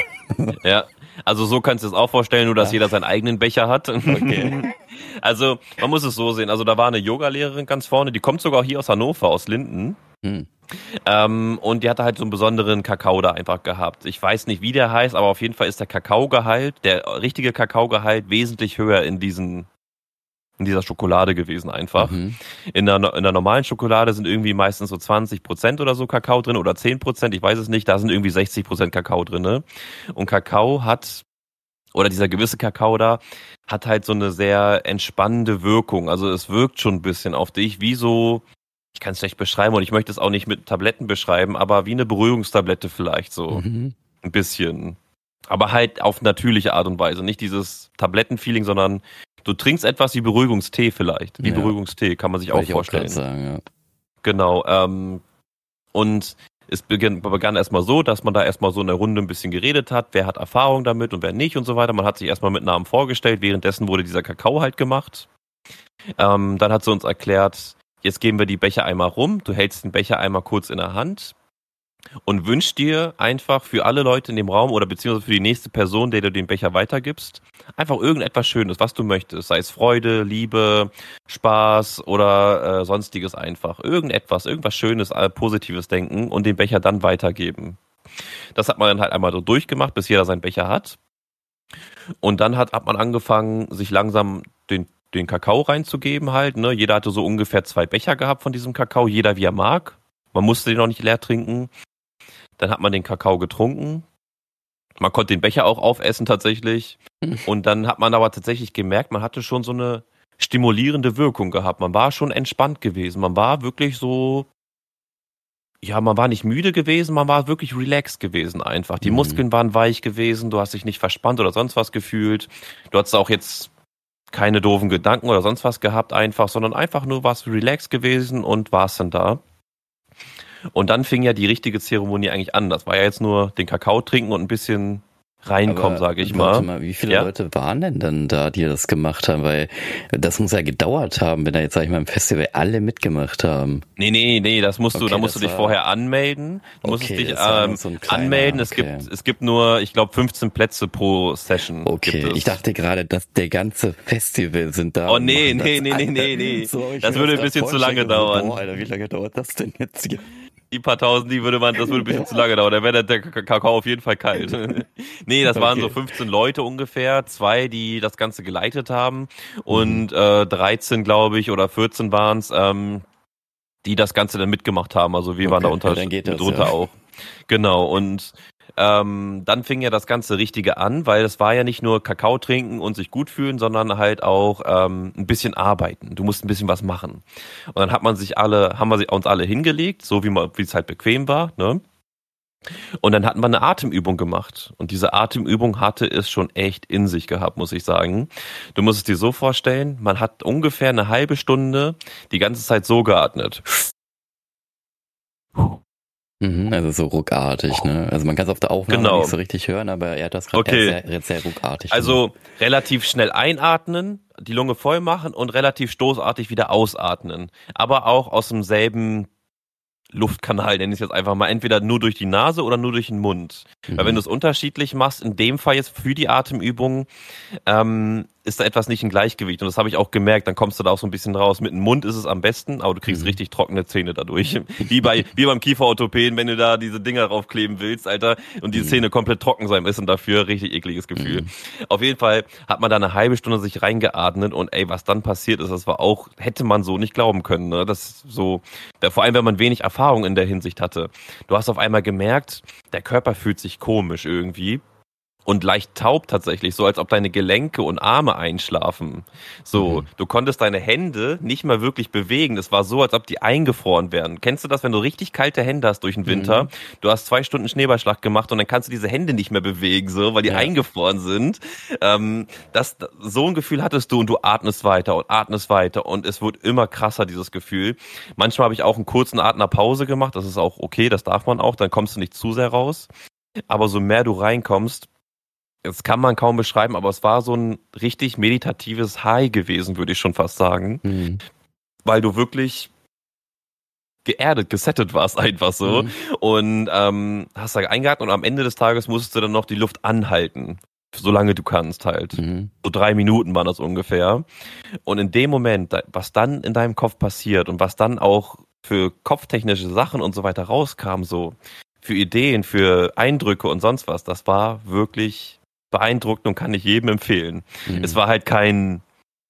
Ja, also so kannst du es auch vorstellen, nur dass ja. jeder seinen eigenen Becher hat. Okay. Also man muss es so sehen. Also da war eine Yogalehrerin ganz vorne, die kommt sogar hier aus Hannover, aus Linden. Hm. Ähm, und die hatte halt so einen besonderen Kakao da einfach gehabt. Ich weiß nicht, wie der heißt, aber auf jeden Fall ist der Kakaogehalt, der richtige Kakaogehalt wesentlich höher in diesen in dieser Schokolade gewesen einfach. Mhm. In, der, in der normalen Schokolade sind irgendwie meistens so 20 Prozent oder so Kakao drin oder 10 Prozent, ich weiß es nicht, da sind irgendwie 60 Prozent Kakao drin. Ne? Und Kakao hat, oder dieser gewisse Kakao da, hat halt so eine sehr entspannende Wirkung. Also es wirkt schon ein bisschen auf dich, wie so, ich kann es schlecht beschreiben und ich möchte es auch nicht mit Tabletten beschreiben, aber wie eine Beruhigungstablette vielleicht so. Mhm. Ein bisschen. Aber halt auf natürliche Art und Weise. Nicht dieses Tablettenfeeling, sondern Du trinkst etwas wie Beruhigungstee vielleicht. Wie ja. Beruhigungstee, kann man sich Wollte auch vorstellen. Auch sagen, ja. Genau. Ähm, und es begann, begann erstmal so, dass man da erstmal so in der Runde ein bisschen geredet hat, wer hat Erfahrung damit und wer nicht und so weiter. Man hat sich erstmal mit Namen vorgestellt, währenddessen wurde dieser Kakao halt gemacht. Ähm, dann hat sie uns erklärt, jetzt geben wir die Becher einmal rum, du hältst den Becher einmal kurz in der Hand, und wünsch dir einfach für alle Leute in dem Raum oder beziehungsweise für die nächste Person, der du den Becher weitergibst, einfach irgendetwas Schönes, was du möchtest. Sei es Freude, Liebe, Spaß oder äh, sonstiges einfach. Irgendetwas, irgendwas Schönes, äh, Positives denken und den Becher dann weitergeben. Das hat man dann halt einmal so durchgemacht, bis jeder seinen Becher hat. Und dann hat, hat man angefangen, sich langsam den, den Kakao reinzugeben halt. Ne? Jeder hatte so ungefähr zwei Becher gehabt von diesem Kakao, jeder wie er mag. Man musste den noch nicht leer trinken. Dann hat man den Kakao getrunken. Man konnte den Becher auch aufessen tatsächlich. Und dann hat man aber tatsächlich gemerkt, man hatte schon so eine stimulierende Wirkung gehabt. Man war schon entspannt gewesen. Man war wirklich so, ja, man war nicht müde gewesen, man war wirklich relaxed gewesen einfach. Die mhm. Muskeln waren weich gewesen, du hast dich nicht verspannt oder sonst was gefühlt. Du hattest auch jetzt keine doofen Gedanken oder sonst was gehabt einfach, sondern einfach nur was relaxed gewesen und warst dann da. Und dann fing ja die richtige Zeremonie eigentlich an. Das war ja jetzt nur den Kakao trinken und ein bisschen reinkommen, sage ich mal. mal. Wie viele ja? Leute waren denn dann da, die das gemacht haben? Weil das muss ja gedauert haben, wenn da jetzt, sag ich mal, im Festival alle mitgemacht haben. Nee, nee, nee, das musst du, okay, da musst du dich vorher anmelden. Du musst dich ähm, so kleiner, anmelden. Es okay. gibt, es gibt nur, ich glaube, 15 Plätze pro Session. Okay, ich dachte gerade, dass der ganze Festival sind da. Oh nee, nee, nee, nee, nee, nee. So, das würde ein bisschen zu lange dauern. Boah, Alter, wie lange dauert das denn jetzt hier? Die paar tausend, die würde man, das würde ein bisschen zu lange dauern. Da wäre der Kakao auf jeden Fall kalt. nee, das waren okay. so 15 Leute ungefähr, zwei, die das Ganze geleitet haben und mhm. äh, 13, glaube ich, oder 14 waren es, ähm, die das Ganze dann mitgemacht haben. Also wir okay. waren da unter, ja, drunter ja. auch. Genau, und ähm, dann fing ja das ganze Richtige an, weil es war ja nicht nur Kakao trinken und sich gut fühlen, sondern halt auch ähm, ein bisschen arbeiten. Du musst ein bisschen was machen. Und dann hat man sich alle, haben wir uns alle hingelegt, so wie es halt bequem war, ne? Und dann hatten wir eine Atemübung gemacht. Und diese Atemübung hatte es schon echt in sich gehabt, muss ich sagen. Du musst es dir so vorstellen, man hat ungefähr eine halbe Stunde die ganze Zeit so geatmet. Mhm, also so ruckartig, ne? Also man kann es auf der Aufnahme genau. nicht so richtig hören, aber er hat das gerade okay. sehr, sehr ruckartig. Also gemacht. relativ schnell einatmen, die Lunge voll machen und relativ stoßartig wieder ausatmen. Aber auch aus demselben Luftkanal, nenne ich es jetzt einfach mal, entweder nur durch die Nase oder nur durch den Mund. Mhm. Weil wenn du es unterschiedlich machst, in dem Fall jetzt für die Atemübung, ähm, ist da etwas nicht im Gleichgewicht. Und das habe ich auch gemerkt, dann kommst du da auch so ein bisschen raus. Mit dem Mund ist es am besten, aber du kriegst mhm. richtig trockene Zähne dadurch. wie bei, wie beim Kieferorthopäden, wenn du da diese Dinger draufkleben willst, Alter, und die mhm. Zähne komplett trocken sein müssen dafür, richtig ekliges Gefühl. Mhm. Auf jeden Fall hat man da eine halbe Stunde sich reingeatmet und ey, was dann passiert ist, das war auch, hätte man so nicht glauben können, ne? Das so, vor allem wenn man wenig Erfahrung in der Hinsicht hatte. Du hast auf einmal gemerkt, der Körper fühlt sich komisch irgendwie und leicht taub tatsächlich, so als ob deine Gelenke und Arme einschlafen. So, mhm. du konntest deine Hände nicht mehr wirklich bewegen. Es war so, als ob die eingefroren wären. Kennst du das, wenn du richtig kalte Hände hast durch den Winter? Mhm. Du hast zwei Stunden Schneeballschlag gemacht und dann kannst du diese Hände nicht mehr bewegen, so, weil die ja. eingefroren sind. Ähm, das, so ein Gefühl hattest du und du atmest weiter und atmest weiter und es wird immer krasser, dieses Gefühl. Manchmal habe ich auch einen kurzen Atmer Pause gemacht. Das ist auch okay, das darf man auch. Dann kommst du nicht zu sehr raus. Aber so mehr du reinkommst, das kann man kaum beschreiben, aber es war so ein richtig meditatives High gewesen, würde ich schon fast sagen. Mhm. Weil du wirklich geerdet, gesettet warst einfach so. Mhm. Und ähm, hast da eingeatmet und am Ende des Tages musstest du dann noch die Luft anhalten. Solange du kannst halt. Mhm. So drei Minuten waren das ungefähr. Und in dem Moment, was dann in deinem Kopf passiert und was dann auch für kopftechnische Sachen und so weiter rauskam, so für Ideen, für Eindrücke und sonst was, das war wirklich beeindruckend und kann ich jedem empfehlen. Mhm. Es war halt kein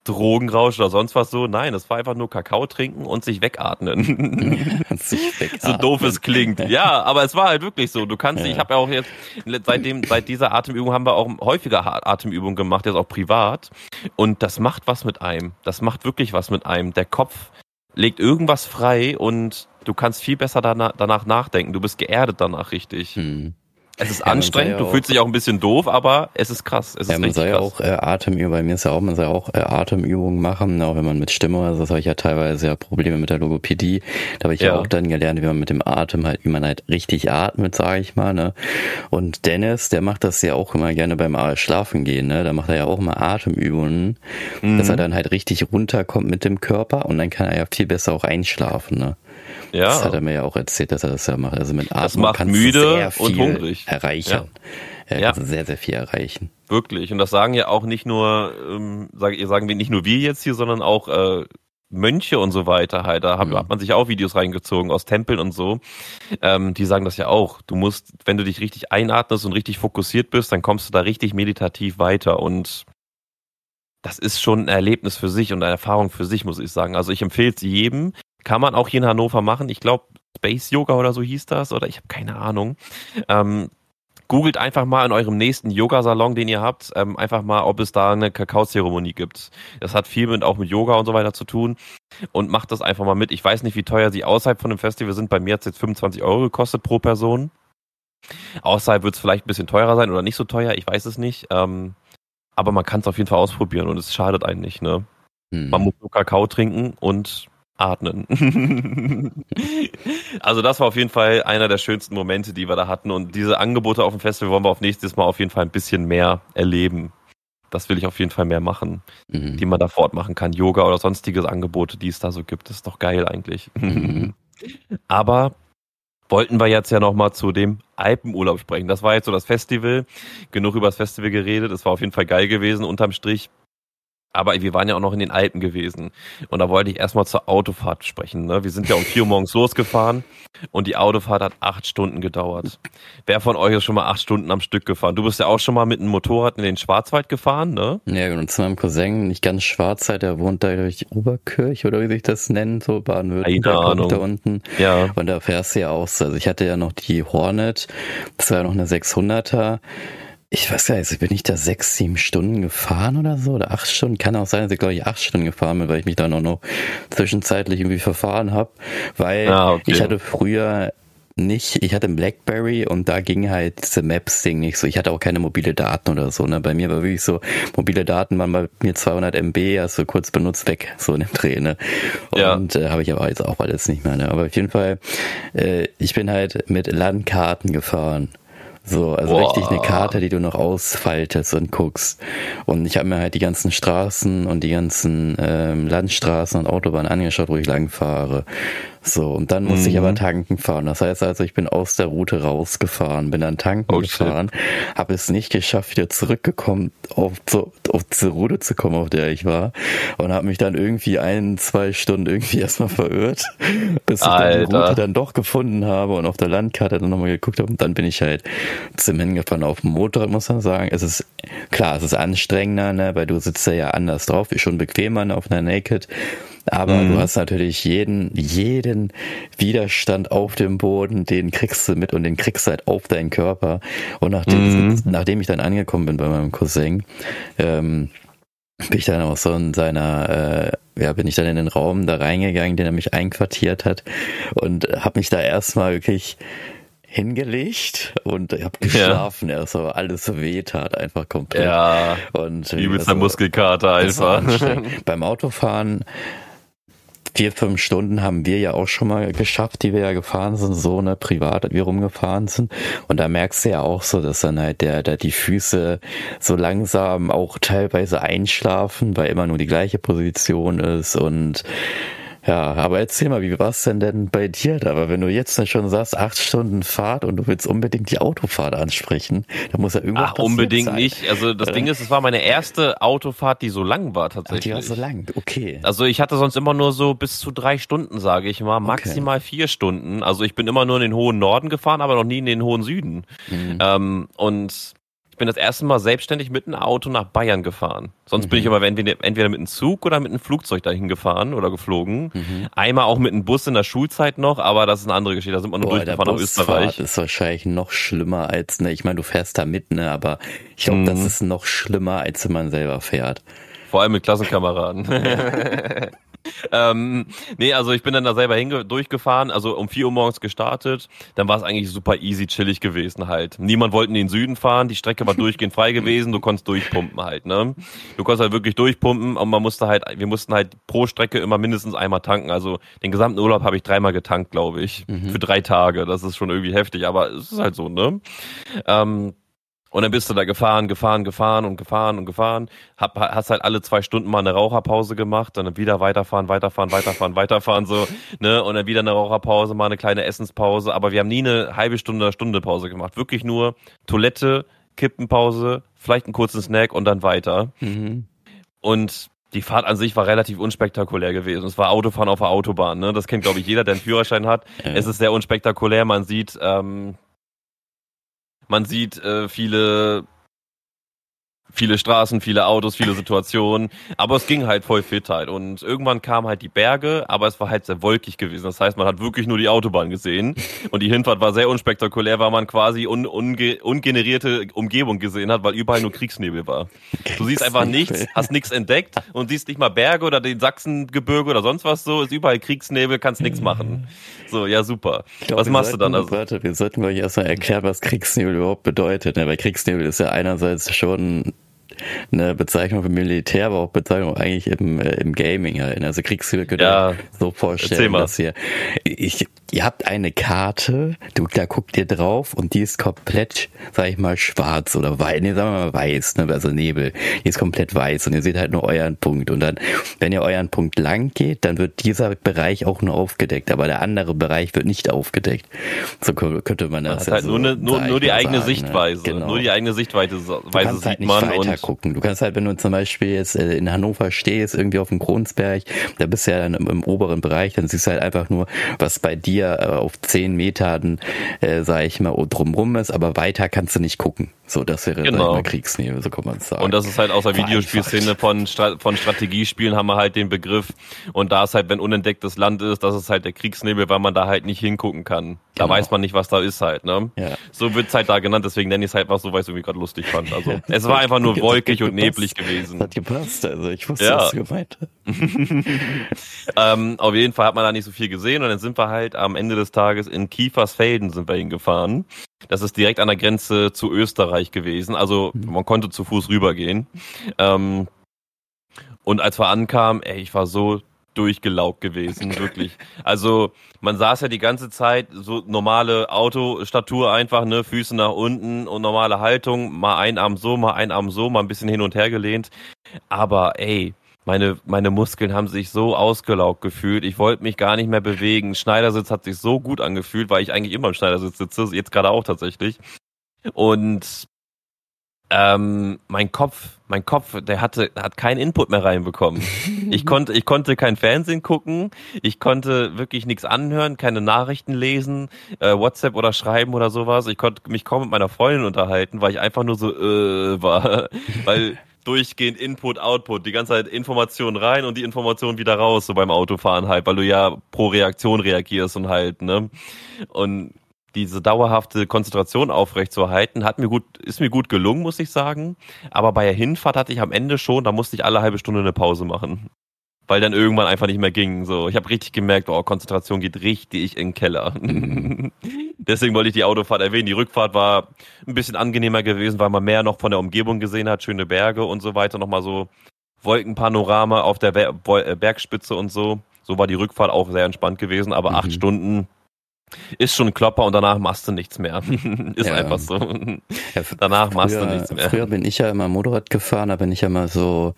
Drogenrausch oder sonst was so. Nein, es war einfach nur Kakao trinken und sich wegatmen. sich wegatmen. so doof es klingt. Ja, aber es war halt wirklich so. Du kannst, ja. ich habe ja auch jetzt seitdem seit dieser Atemübung haben wir auch häufiger Atemübungen gemacht, jetzt auch privat. Und das macht was mit einem. Das macht wirklich was mit einem. Der Kopf legt irgendwas frei und du kannst viel besser danach, danach nachdenken. Du bist geerdet danach richtig. Hm. Es ist ja, anstrengend, du fühlst dich auch ein bisschen doof, aber es ist krass. Es ja, ist man soll ja auch äh, Atemübungen, bei mir ist ja auch, man soll auch äh, Atemübungen machen, auch wenn man mit Stimme, also das habe ich ja teilweise ja Probleme mit der Logopädie. Da habe ich ja. ja. auch dann gelernt, wie man mit dem Atem halt, wie man halt richtig atmet, sage ich mal. Ne? Und Dennis, der macht das ja auch immer gerne beim Schlafen gehen, ne? Da macht er ja auch immer Atemübungen, mhm. dass er dann halt richtig runterkommt mit dem Körper und dann kann er ja viel besser auch einschlafen, ne? Ja. Das hat er mir ja auch erzählt, dass er das ja macht. Also mit Atmung das macht kannst müde du sehr viel und hungrig. erreichen. Ja. Er ja. kann sehr, sehr viel erreichen. Wirklich. Und das sagen ja auch nicht nur, ähm, sagen, sagen wir nicht nur wir jetzt hier, sondern auch äh, Mönche und so weiter halt. Da hat, mhm. hat man sich auch Videos reingezogen aus Tempeln und so. Ähm, die sagen das ja auch. Du musst, wenn du dich richtig einatmest und richtig fokussiert bist, dann kommst du da richtig meditativ weiter und das ist schon ein Erlebnis für sich und eine Erfahrung für sich, muss ich sagen. Also ich empfehle es jedem, kann man auch hier in Hannover machen. Ich glaube, Space Yoga oder so hieß das, oder ich habe keine Ahnung. Ähm, googelt einfach mal in eurem nächsten Yoga-Salon, den ihr habt, ähm, einfach mal, ob es da eine Kakaozeremonie gibt. Das hat viel mit auch mit Yoga und so weiter zu tun. Und macht das einfach mal mit. Ich weiß nicht, wie teuer sie außerhalb von dem Festival sind. Bei mir hat es jetzt 25 Euro gekostet pro Person. Außerhalb wird es vielleicht ein bisschen teurer sein oder nicht so teuer, ich weiß es nicht. Ähm, aber man kann es auf jeden Fall ausprobieren und es schadet einen nicht. Ne? Hm. Man muss nur Kakao trinken und atmen. also das war auf jeden Fall einer der schönsten Momente, die wir da hatten. Und diese Angebote auf dem Festival wollen wir auf nächstes Mal auf jeden Fall ein bisschen mehr erleben. Das will ich auf jeden Fall mehr machen, mhm. die man da fortmachen kann. Yoga oder sonstige Angebote, die es da so gibt. Das ist doch geil eigentlich. Mhm. Aber wollten wir jetzt ja nochmal zu dem Alpenurlaub sprechen. Das war jetzt so das Festival. Genug über das Festival geredet. Es war auf jeden Fall geil gewesen, unterm Strich. Aber wir waren ja auch noch in den Alpen gewesen. Und da wollte ich erstmal zur Autofahrt sprechen. Ne? Wir sind ja um vier Uhr morgens losgefahren und die Autofahrt hat acht Stunden gedauert. Wer von euch ist schon mal acht Stunden am Stück gefahren? Du bist ja auch schon mal mit einem Motorrad in den Schwarzwald gefahren, ne? Ja, und zu meinem Cousin, nicht ganz Schwarzwald, der wohnt da durch Oberkirch oder wie sich das nennt, so Baden-Württemberg da unten. Ja. Und da fährst du ja auch so. Also ich hatte ja noch die Hornet, das war ja noch eine 600er ich weiß gar nicht, bin ich da sechs, sieben Stunden gefahren oder so? Oder acht Stunden? Kann auch sein, dass ich glaube ich acht Stunden gefahren bin, weil ich mich da noch, noch zwischenzeitlich irgendwie verfahren habe. Weil ah, okay. ich hatte früher nicht, ich hatte ein Blackberry und da ging halt diese Maps-Ding nicht so. Ich hatte auch keine mobile Daten oder so. Ne? Bei mir war wirklich so, mobile Daten waren bei mir 200 MB, hast du kurz benutzt, weg, so in dem Dreh. Ne? Und ja. äh, habe ich aber jetzt auch alles nicht mehr. Ne? Aber auf jeden Fall, äh, ich bin halt mit Landkarten gefahren. So, also Boah. richtig eine Karte, die du noch ausfaltest und guckst. Und ich habe mir halt die ganzen Straßen und die ganzen ähm, Landstraßen und Autobahnen angeschaut, wo ich lang fahre. So, und dann musste mhm. ich aber mhm. tanken fahren. Das heißt also, ich bin aus der Route rausgefahren, bin dann tanken oh, gefahren, habe es nicht geschafft, wieder zurückgekommen, auf, so, auf diese Route zu kommen, auf der ich war. Und habe mich dann irgendwie ein, zwei Stunden irgendwie erstmal verirrt, bis ich dann die Route dann doch gefunden habe und auf der Landkarte dann nochmal geguckt habe. Und dann bin ich halt zum hingefahren auf dem Motorrad, muss man sagen. Es ist, klar, es ist anstrengender, ne, weil du sitzt ja anders drauf, ist schon bequemer ne, auf einer Naked. Aber mhm. du hast natürlich jeden, jeden Widerstand auf dem Boden, den kriegst du mit und den kriegst du halt auf deinen Körper. Und nachdem, mhm. nachdem ich dann angekommen bin bei meinem Cousin, ähm, bin ich dann auch so in seiner, äh, ja, bin ich dann in den Raum da reingegangen, den er mich einquartiert hat und habe mich da erstmal wirklich hingelegt und ich habe geschlafen ja. erst, aber alles so weh tat einfach komplett. Ja. Und übelster also, Muskelkater einfach. Beim Autofahren vier, fünf Stunden haben wir ja auch schon mal geschafft, die wir ja gefahren sind, so ne, privat, wir rumgefahren sind. Und da merkst du ja auch so, dass dann halt der, der die Füße so langsam auch teilweise einschlafen, weil immer nur die gleiche Position ist und ja, aber erzähl mal, wie war es denn denn bei dir da? Aber wenn du jetzt schon sagst, acht Stunden Fahrt und du willst unbedingt die Autofahrt ansprechen, dann muss ja irgendwas Ach, unbedingt sein. nicht. Also das äh. Ding ist, es war meine erste Autofahrt, die so lang war tatsächlich. Ach, die war so lang, okay. Also ich hatte sonst immer nur so bis zu drei Stunden, sage ich mal, maximal okay. vier Stunden. Also ich bin immer nur in den hohen Norden gefahren, aber noch nie in den hohen Süden. Mhm. Ähm, und bin das erste Mal selbstständig mit einem Auto nach Bayern gefahren. Sonst mhm. bin ich mhm. immer entweder, entweder mit einem Zug oder mit einem Flugzeug dahin gefahren oder geflogen. Mhm. Einmal auch mit einem Bus in der Schulzeit noch, aber das ist eine andere Geschichte. Da sind wir nur Boah, durchgefahren nach Österreich. Das ist wahrscheinlich noch schlimmer als, ne, ich meine, du fährst da mit, ne, aber ich glaube, mhm. das ist noch schlimmer, als wenn man selber fährt. Vor allem mit Klassenkameraden. ähm, nee, also ich bin dann da selber hinge durchgefahren, also um 4 Uhr morgens gestartet. Dann war es eigentlich super easy, chillig gewesen halt. Niemand wollte in den Süden fahren, die Strecke war durchgehend frei gewesen, du konntest durchpumpen halt, ne? Du konntest halt wirklich durchpumpen und man musste halt, wir mussten halt pro Strecke immer mindestens einmal tanken. Also den gesamten Urlaub habe ich dreimal getankt, glaube ich. Mhm. Für drei Tage. Das ist schon irgendwie heftig, aber es ist halt so, ne? Ähm, und dann bist du da gefahren, gefahren, gefahren und gefahren und gefahren. Hab, hast halt alle zwei Stunden mal eine Raucherpause gemacht, dann wieder weiterfahren, weiterfahren, weiterfahren, weiterfahren, so, ne? Und dann wieder eine Raucherpause, mal eine kleine Essenspause. Aber wir haben nie eine halbe Stunde oder Stunde Pause gemacht. Wirklich nur Toilette, Kippenpause, vielleicht einen kurzen Snack und dann weiter. Mhm. Und die Fahrt an sich war relativ unspektakulär gewesen. Es war Autofahren auf der Autobahn, ne? Das kennt, glaube ich, jeder, der einen Führerschein hat. Ja. Es ist sehr unspektakulär. Man sieht, ähm, man sieht äh, viele viele Straßen, viele Autos, viele Situationen, aber es ging halt voll fit halt und irgendwann kamen halt die Berge, aber es war halt sehr wolkig gewesen. Das heißt, man hat wirklich nur die Autobahn gesehen und die Hinfahrt war sehr unspektakulär, weil man quasi un unge ungenerierte Umgebung gesehen hat, weil überall nur Kriegsnebel war. Du siehst einfach nichts, hast nichts entdeckt und siehst nicht mal Berge oder den Sachsengebirge oder sonst was so, ist überall Kriegsnebel, kannst nichts machen. So, ja super. Glaub, was machst sollten, du dann? Also? Warte, wir sollten euch erstmal erklären, was Kriegsnebel überhaupt bedeutet, weil Kriegsnebel ist ja einerseits schon eine Bezeichnung für Militär, aber auch Bezeichnung eigentlich im, äh, im Gaming halt. Also Kriegshilfe könnt ja, so vorstellen, dass ihr, ich, ihr habt eine Karte, du, da guckt ihr drauf und die ist komplett, sag ich mal, schwarz oder weiß, nee, sagen wir mal weiß, ne, also Nebel. Die ist komplett weiß und ihr seht halt nur euren Punkt. Und dann, wenn ihr euren Punkt lang geht, dann wird dieser Bereich auch nur aufgedeckt, aber der andere Bereich wird nicht aufgedeckt. So könnte man das. ja halt so nur, nur, nur die eigene sagen, ne? Sichtweise. Ne? Genau. Nur die eigene Sichtweise du kannst halt nicht weiter gucken. Du kannst halt, wenn du zum Beispiel jetzt äh, in Hannover stehst, irgendwie auf dem Kronsberg, da bist du ja dann im, im oberen Bereich, dann siehst du halt einfach nur, was bei dir äh, auf zehn Metern, äh, sag ich mal, drumrum ist, aber weiter kannst du nicht gucken. So, das wäre genau. mal Kriegsnebel, so kann man sagen. Und das ist halt aus der Videospielszene von, Stra von Strategiespielen haben wir halt den Begriff. Und da ist halt, wenn unentdecktes Land ist, das ist halt der Kriegsnebel, weil man da halt nicht hingucken kann. Da genau. weiß man nicht, was da ist halt, ne? Ja. So wird's halt da genannt, deswegen nenne ich es halt was so, weil ich es irgendwie gerade lustig fand. Also, es war einfach nur wolkig und neblig gewesen. Das hat gepasst, also ich wusste, ja. was du gemeint ähm, Auf jeden Fall hat man da nicht so viel gesehen und dann sind wir halt am Ende des Tages in Kiefersfelden sind wir hingefahren. Das ist direkt an der Grenze zu Österreich gewesen. Also mhm. man konnte zu Fuß rübergehen. Ähm, und als wir ankamen, ey, ich war so durchgelaugt gewesen, wirklich. Also man saß ja die ganze Zeit so normale Autostatur einfach, ne, Füße nach unten und normale Haltung, mal ein Arm so, mal ein Arm so, mal ein bisschen hin und her gelehnt. Aber ey, meine, meine Muskeln haben sich so ausgelaugt gefühlt. Ich wollte mich gar nicht mehr bewegen. Schneidersitz hat sich so gut angefühlt, weil ich eigentlich immer im Schneidersitz sitze, jetzt gerade auch tatsächlich. Und ähm, mein Kopf, mein Kopf, der hatte, hat keinen Input mehr reinbekommen. Ich konnte, ich konnte kein Fernsehen gucken, ich konnte wirklich nichts anhören, keine Nachrichten lesen, äh, WhatsApp oder schreiben oder sowas. Ich konnte mich kaum mit meiner Freundin unterhalten, weil ich einfach nur so äh, war, weil durchgehend Input, Output, die ganze Zeit Information rein und die Information wieder raus, so beim Autofahren halt, weil du ja pro Reaktion reagierst und halt, ne? Und diese dauerhafte Konzentration aufrechtzuerhalten, hat mir gut, ist mir gut gelungen, muss ich sagen. Aber bei der Hinfahrt hatte ich am Ende schon, da musste ich alle halbe Stunde eine Pause machen. Weil dann irgendwann einfach nicht mehr ging. So, ich habe richtig gemerkt, oh, Konzentration geht richtig in den Keller. Deswegen wollte ich die Autofahrt erwähnen. Die Rückfahrt war ein bisschen angenehmer gewesen, weil man mehr noch von der Umgebung gesehen hat, schöne Berge und so weiter, nochmal so Wolkenpanorama auf der äh, Bergspitze und so. So war die Rückfahrt auch sehr entspannt gewesen, aber mhm. acht Stunden ist schon ein Klopper und danach machst du nichts mehr. ist ja. einfach so. Ja, danach machst du nichts mehr. Früher bin ich ja immer Motorrad gefahren, da bin ich ja immer so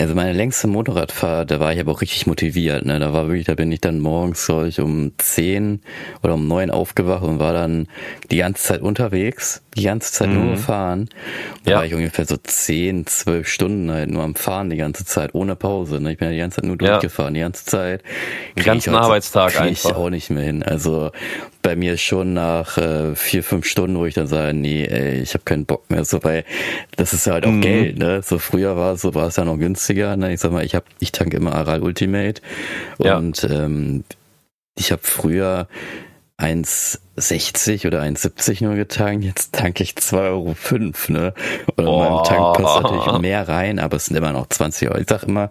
also meine längste Motorradfahrt, da war ich aber auch richtig motiviert. Ne? Da war wirklich, da bin ich dann morgens glaube ich um zehn oder um neun aufgewacht und war dann die ganze Zeit unterwegs, die ganze Zeit mhm. nur gefahren. Da ja. war ich ungefähr so zehn, zwölf Stunden halt nur am Fahren die ganze Zeit, ohne Pause. Ne? Ich bin ja die ganze Zeit nur durchgefahren, ja. die ganze Zeit. Den ganzen Arbeitstag einfach. ich auch nicht mehr hin. Also bei mir schon nach äh, vier, fünf Stunden, wo ich dann sage, nee, ey, ich habe keinen Bock mehr. So, weil das ist ja halt auch mhm. Geld, ne? So früher war es so, war es ja noch günstiger. Ne? Ich sag mal, ich habe, ich tank immer Aral Ultimate und ja. ähm, ich habe früher 1,60 oder 1,70 nur getankt, jetzt tanke ich 2,05 Euro, ne? Und in meinem Tank passt natürlich mehr rein, aber es sind immer noch 20 Euro. Ich sag immer,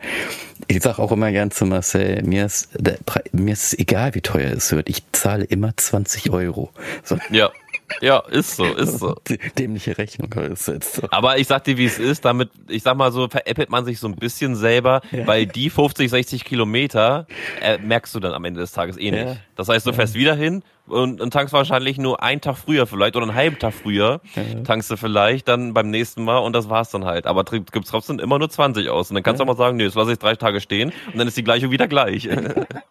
ich sag auch immer gern zu Marcel, mir ist, der, mir ist egal, wie teuer es wird, ich zahle immer 20 Euro. So. Ja. Ja, ist so, ist so. Dämliche Rechnung ist jetzt so. Aber ich sag dir, wie es ist, damit, ich sag mal so, veräppelt man sich so ein bisschen selber, ja. weil die 50, 60 Kilometer äh, merkst du dann am Ende des Tages eh nicht. Ja. Das heißt, du fährst wieder hin und, und tankst wahrscheinlich nur einen Tag früher vielleicht oder einen halben Tag früher, ja. tankst du vielleicht dann beim nächsten Mal und das war's dann halt. Aber gibt's trotzdem immer nur 20 aus. Und dann kannst du auch mal sagen, nee, das lasse ich drei Tage stehen und dann ist die Gleichung wieder gleich.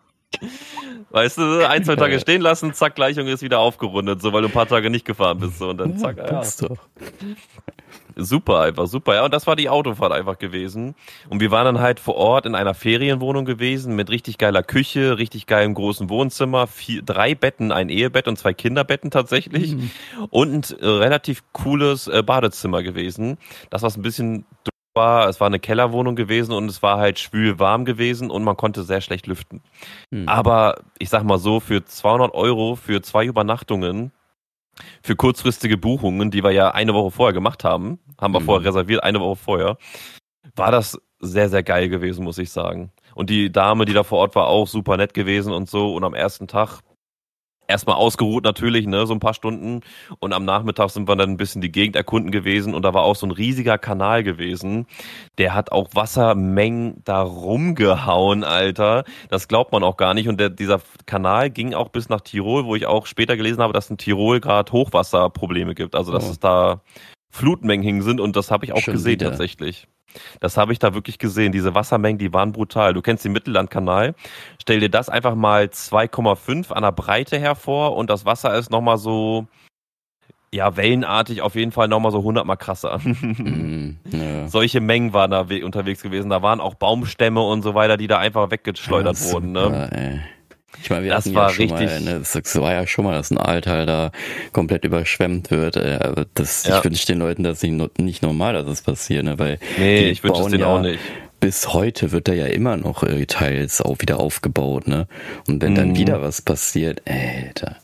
Weißt du, ein, zwei Tage stehen lassen, zack, Gleichung ist wieder aufgerundet, so weil du ein paar Tage nicht gefahren bist. So, und dann zack, ja. Super, einfach super. Ja, und das war die Autofahrt einfach gewesen. Und wir waren dann halt vor Ort in einer Ferienwohnung gewesen mit richtig geiler Küche, richtig geilem großen Wohnzimmer, vier, drei Betten, ein Ehebett und zwei Kinderbetten tatsächlich. Mhm. Und ein relativ cooles äh, Badezimmer gewesen. Das, was ein bisschen war, es war eine Kellerwohnung gewesen und es war halt schwül warm gewesen und man konnte sehr schlecht lüften. Hm. Aber ich sag mal so, für 200 Euro für zwei Übernachtungen, für kurzfristige Buchungen, die wir ja eine Woche vorher gemacht haben, haben wir hm. vorher reserviert, eine Woche vorher, war das sehr, sehr geil gewesen, muss ich sagen. Und die Dame, die da vor Ort war, auch super nett gewesen und so. Und am ersten Tag erstmal ausgeruht natürlich, ne, so ein paar Stunden. Und am Nachmittag sind wir dann ein bisschen die Gegend erkunden gewesen und da war auch so ein riesiger Kanal gewesen. Der hat auch Wassermengen da rumgehauen, Alter. Das glaubt man auch gar nicht. Und der, dieser Kanal ging auch bis nach Tirol, wo ich auch später gelesen habe, dass in Tirol gerade Hochwasserprobleme gibt. Also dass oh. es da Flutmengen sind und das habe ich auch Schon gesehen wieder. tatsächlich. Das habe ich da wirklich gesehen. Diese Wassermengen, die waren brutal. Du kennst den Mittellandkanal. Stell dir das einfach mal 2,5 an der Breite hervor und das Wasser ist nochmal so, ja, wellenartig auf jeden Fall nochmal so 100 mal krasser. mm, ja. Solche Mengen waren da unterwegs gewesen. Da waren auch Baumstämme und so weiter, die da einfach weggeschleudert ja, wurden. Ne? Ich meine, wir das hatten war ja schon richtig. mal, ne, das war ja schon mal, dass ein Altal da komplett überschwemmt wird. Äh, das, ja. Ich wünsche den Leuten das nicht, nicht normal, dass das passiert, ne? Weil nee, ich wünsche es denen ja, auch nicht. Bis heute wird da ja immer noch äh, teils auch wieder aufgebaut, ne? Und wenn dann mhm. wieder was passiert, Alter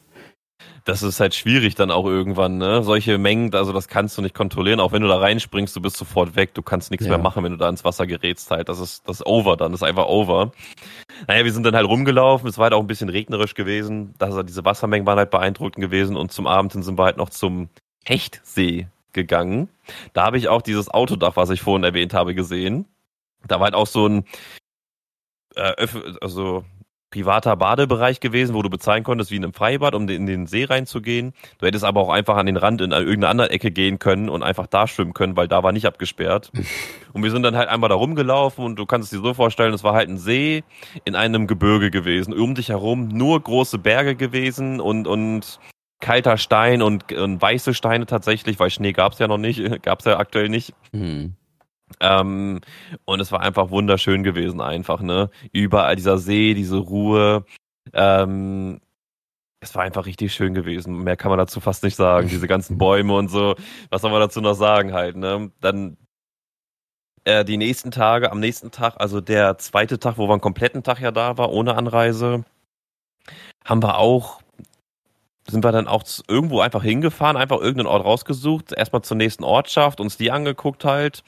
das ist halt schwierig dann auch irgendwann, ne? Solche Mengen, also das kannst du nicht kontrollieren, auch wenn du da reinspringst, du bist sofort weg, du kannst nichts ja. mehr machen, wenn du da ins Wasser gerätst halt. Das ist das ist over dann, das ist einfach over. Naja, wir sind dann halt rumgelaufen, es war halt auch ein bisschen regnerisch gewesen, also diese Wassermengen waren halt beeindruckend gewesen und zum Abend sind wir halt noch zum Hechtsee gegangen. Da habe ich auch dieses Autodach, was ich vorhin erwähnt habe, gesehen. Da war halt auch so ein äh, also privater Badebereich gewesen, wo du bezahlen konntest wie in einem Freibad, um in den See reinzugehen. Du hättest aber auch einfach an den Rand in irgendeine andere Ecke gehen können und einfach da schwimmen können, weil da war nicht abgesperrt. Und wir sind dann halt einmal da rumgelaufen und du kannst es dir so vorstellen, es war halt ein See in einem Gebirge gewesen. Um dich herum nur große Berge gewesen und, und kalter Stein und, und weiße Steine tatsächlich, weil Schnee gab es ja noch nicht, gab es ja aktuell nicht. Mhm. Ähm, und es war einfach wunderschön gewesen, einfach, ne? Überall dieser See, diese Ruhe. Ähm, es war einfach richtig schön gewesen. Mehr kann man dazu fast nicht sagen. Diese ganzen Bäume und so. Was soll man dazu noch sagen halt, ne? Dann äh, die nächsten Tage, am nächsten Tag, also der zweite Tag, wo wir einen kompletten Tag ja da war, ohne Anreise, haben wir auch sind wir dann auch irgendwo einfach hingefahren, einfach irgendeinen Ort rausgesucht, erstmal zur nächsten Ortschaft, uns die angeguckt halt.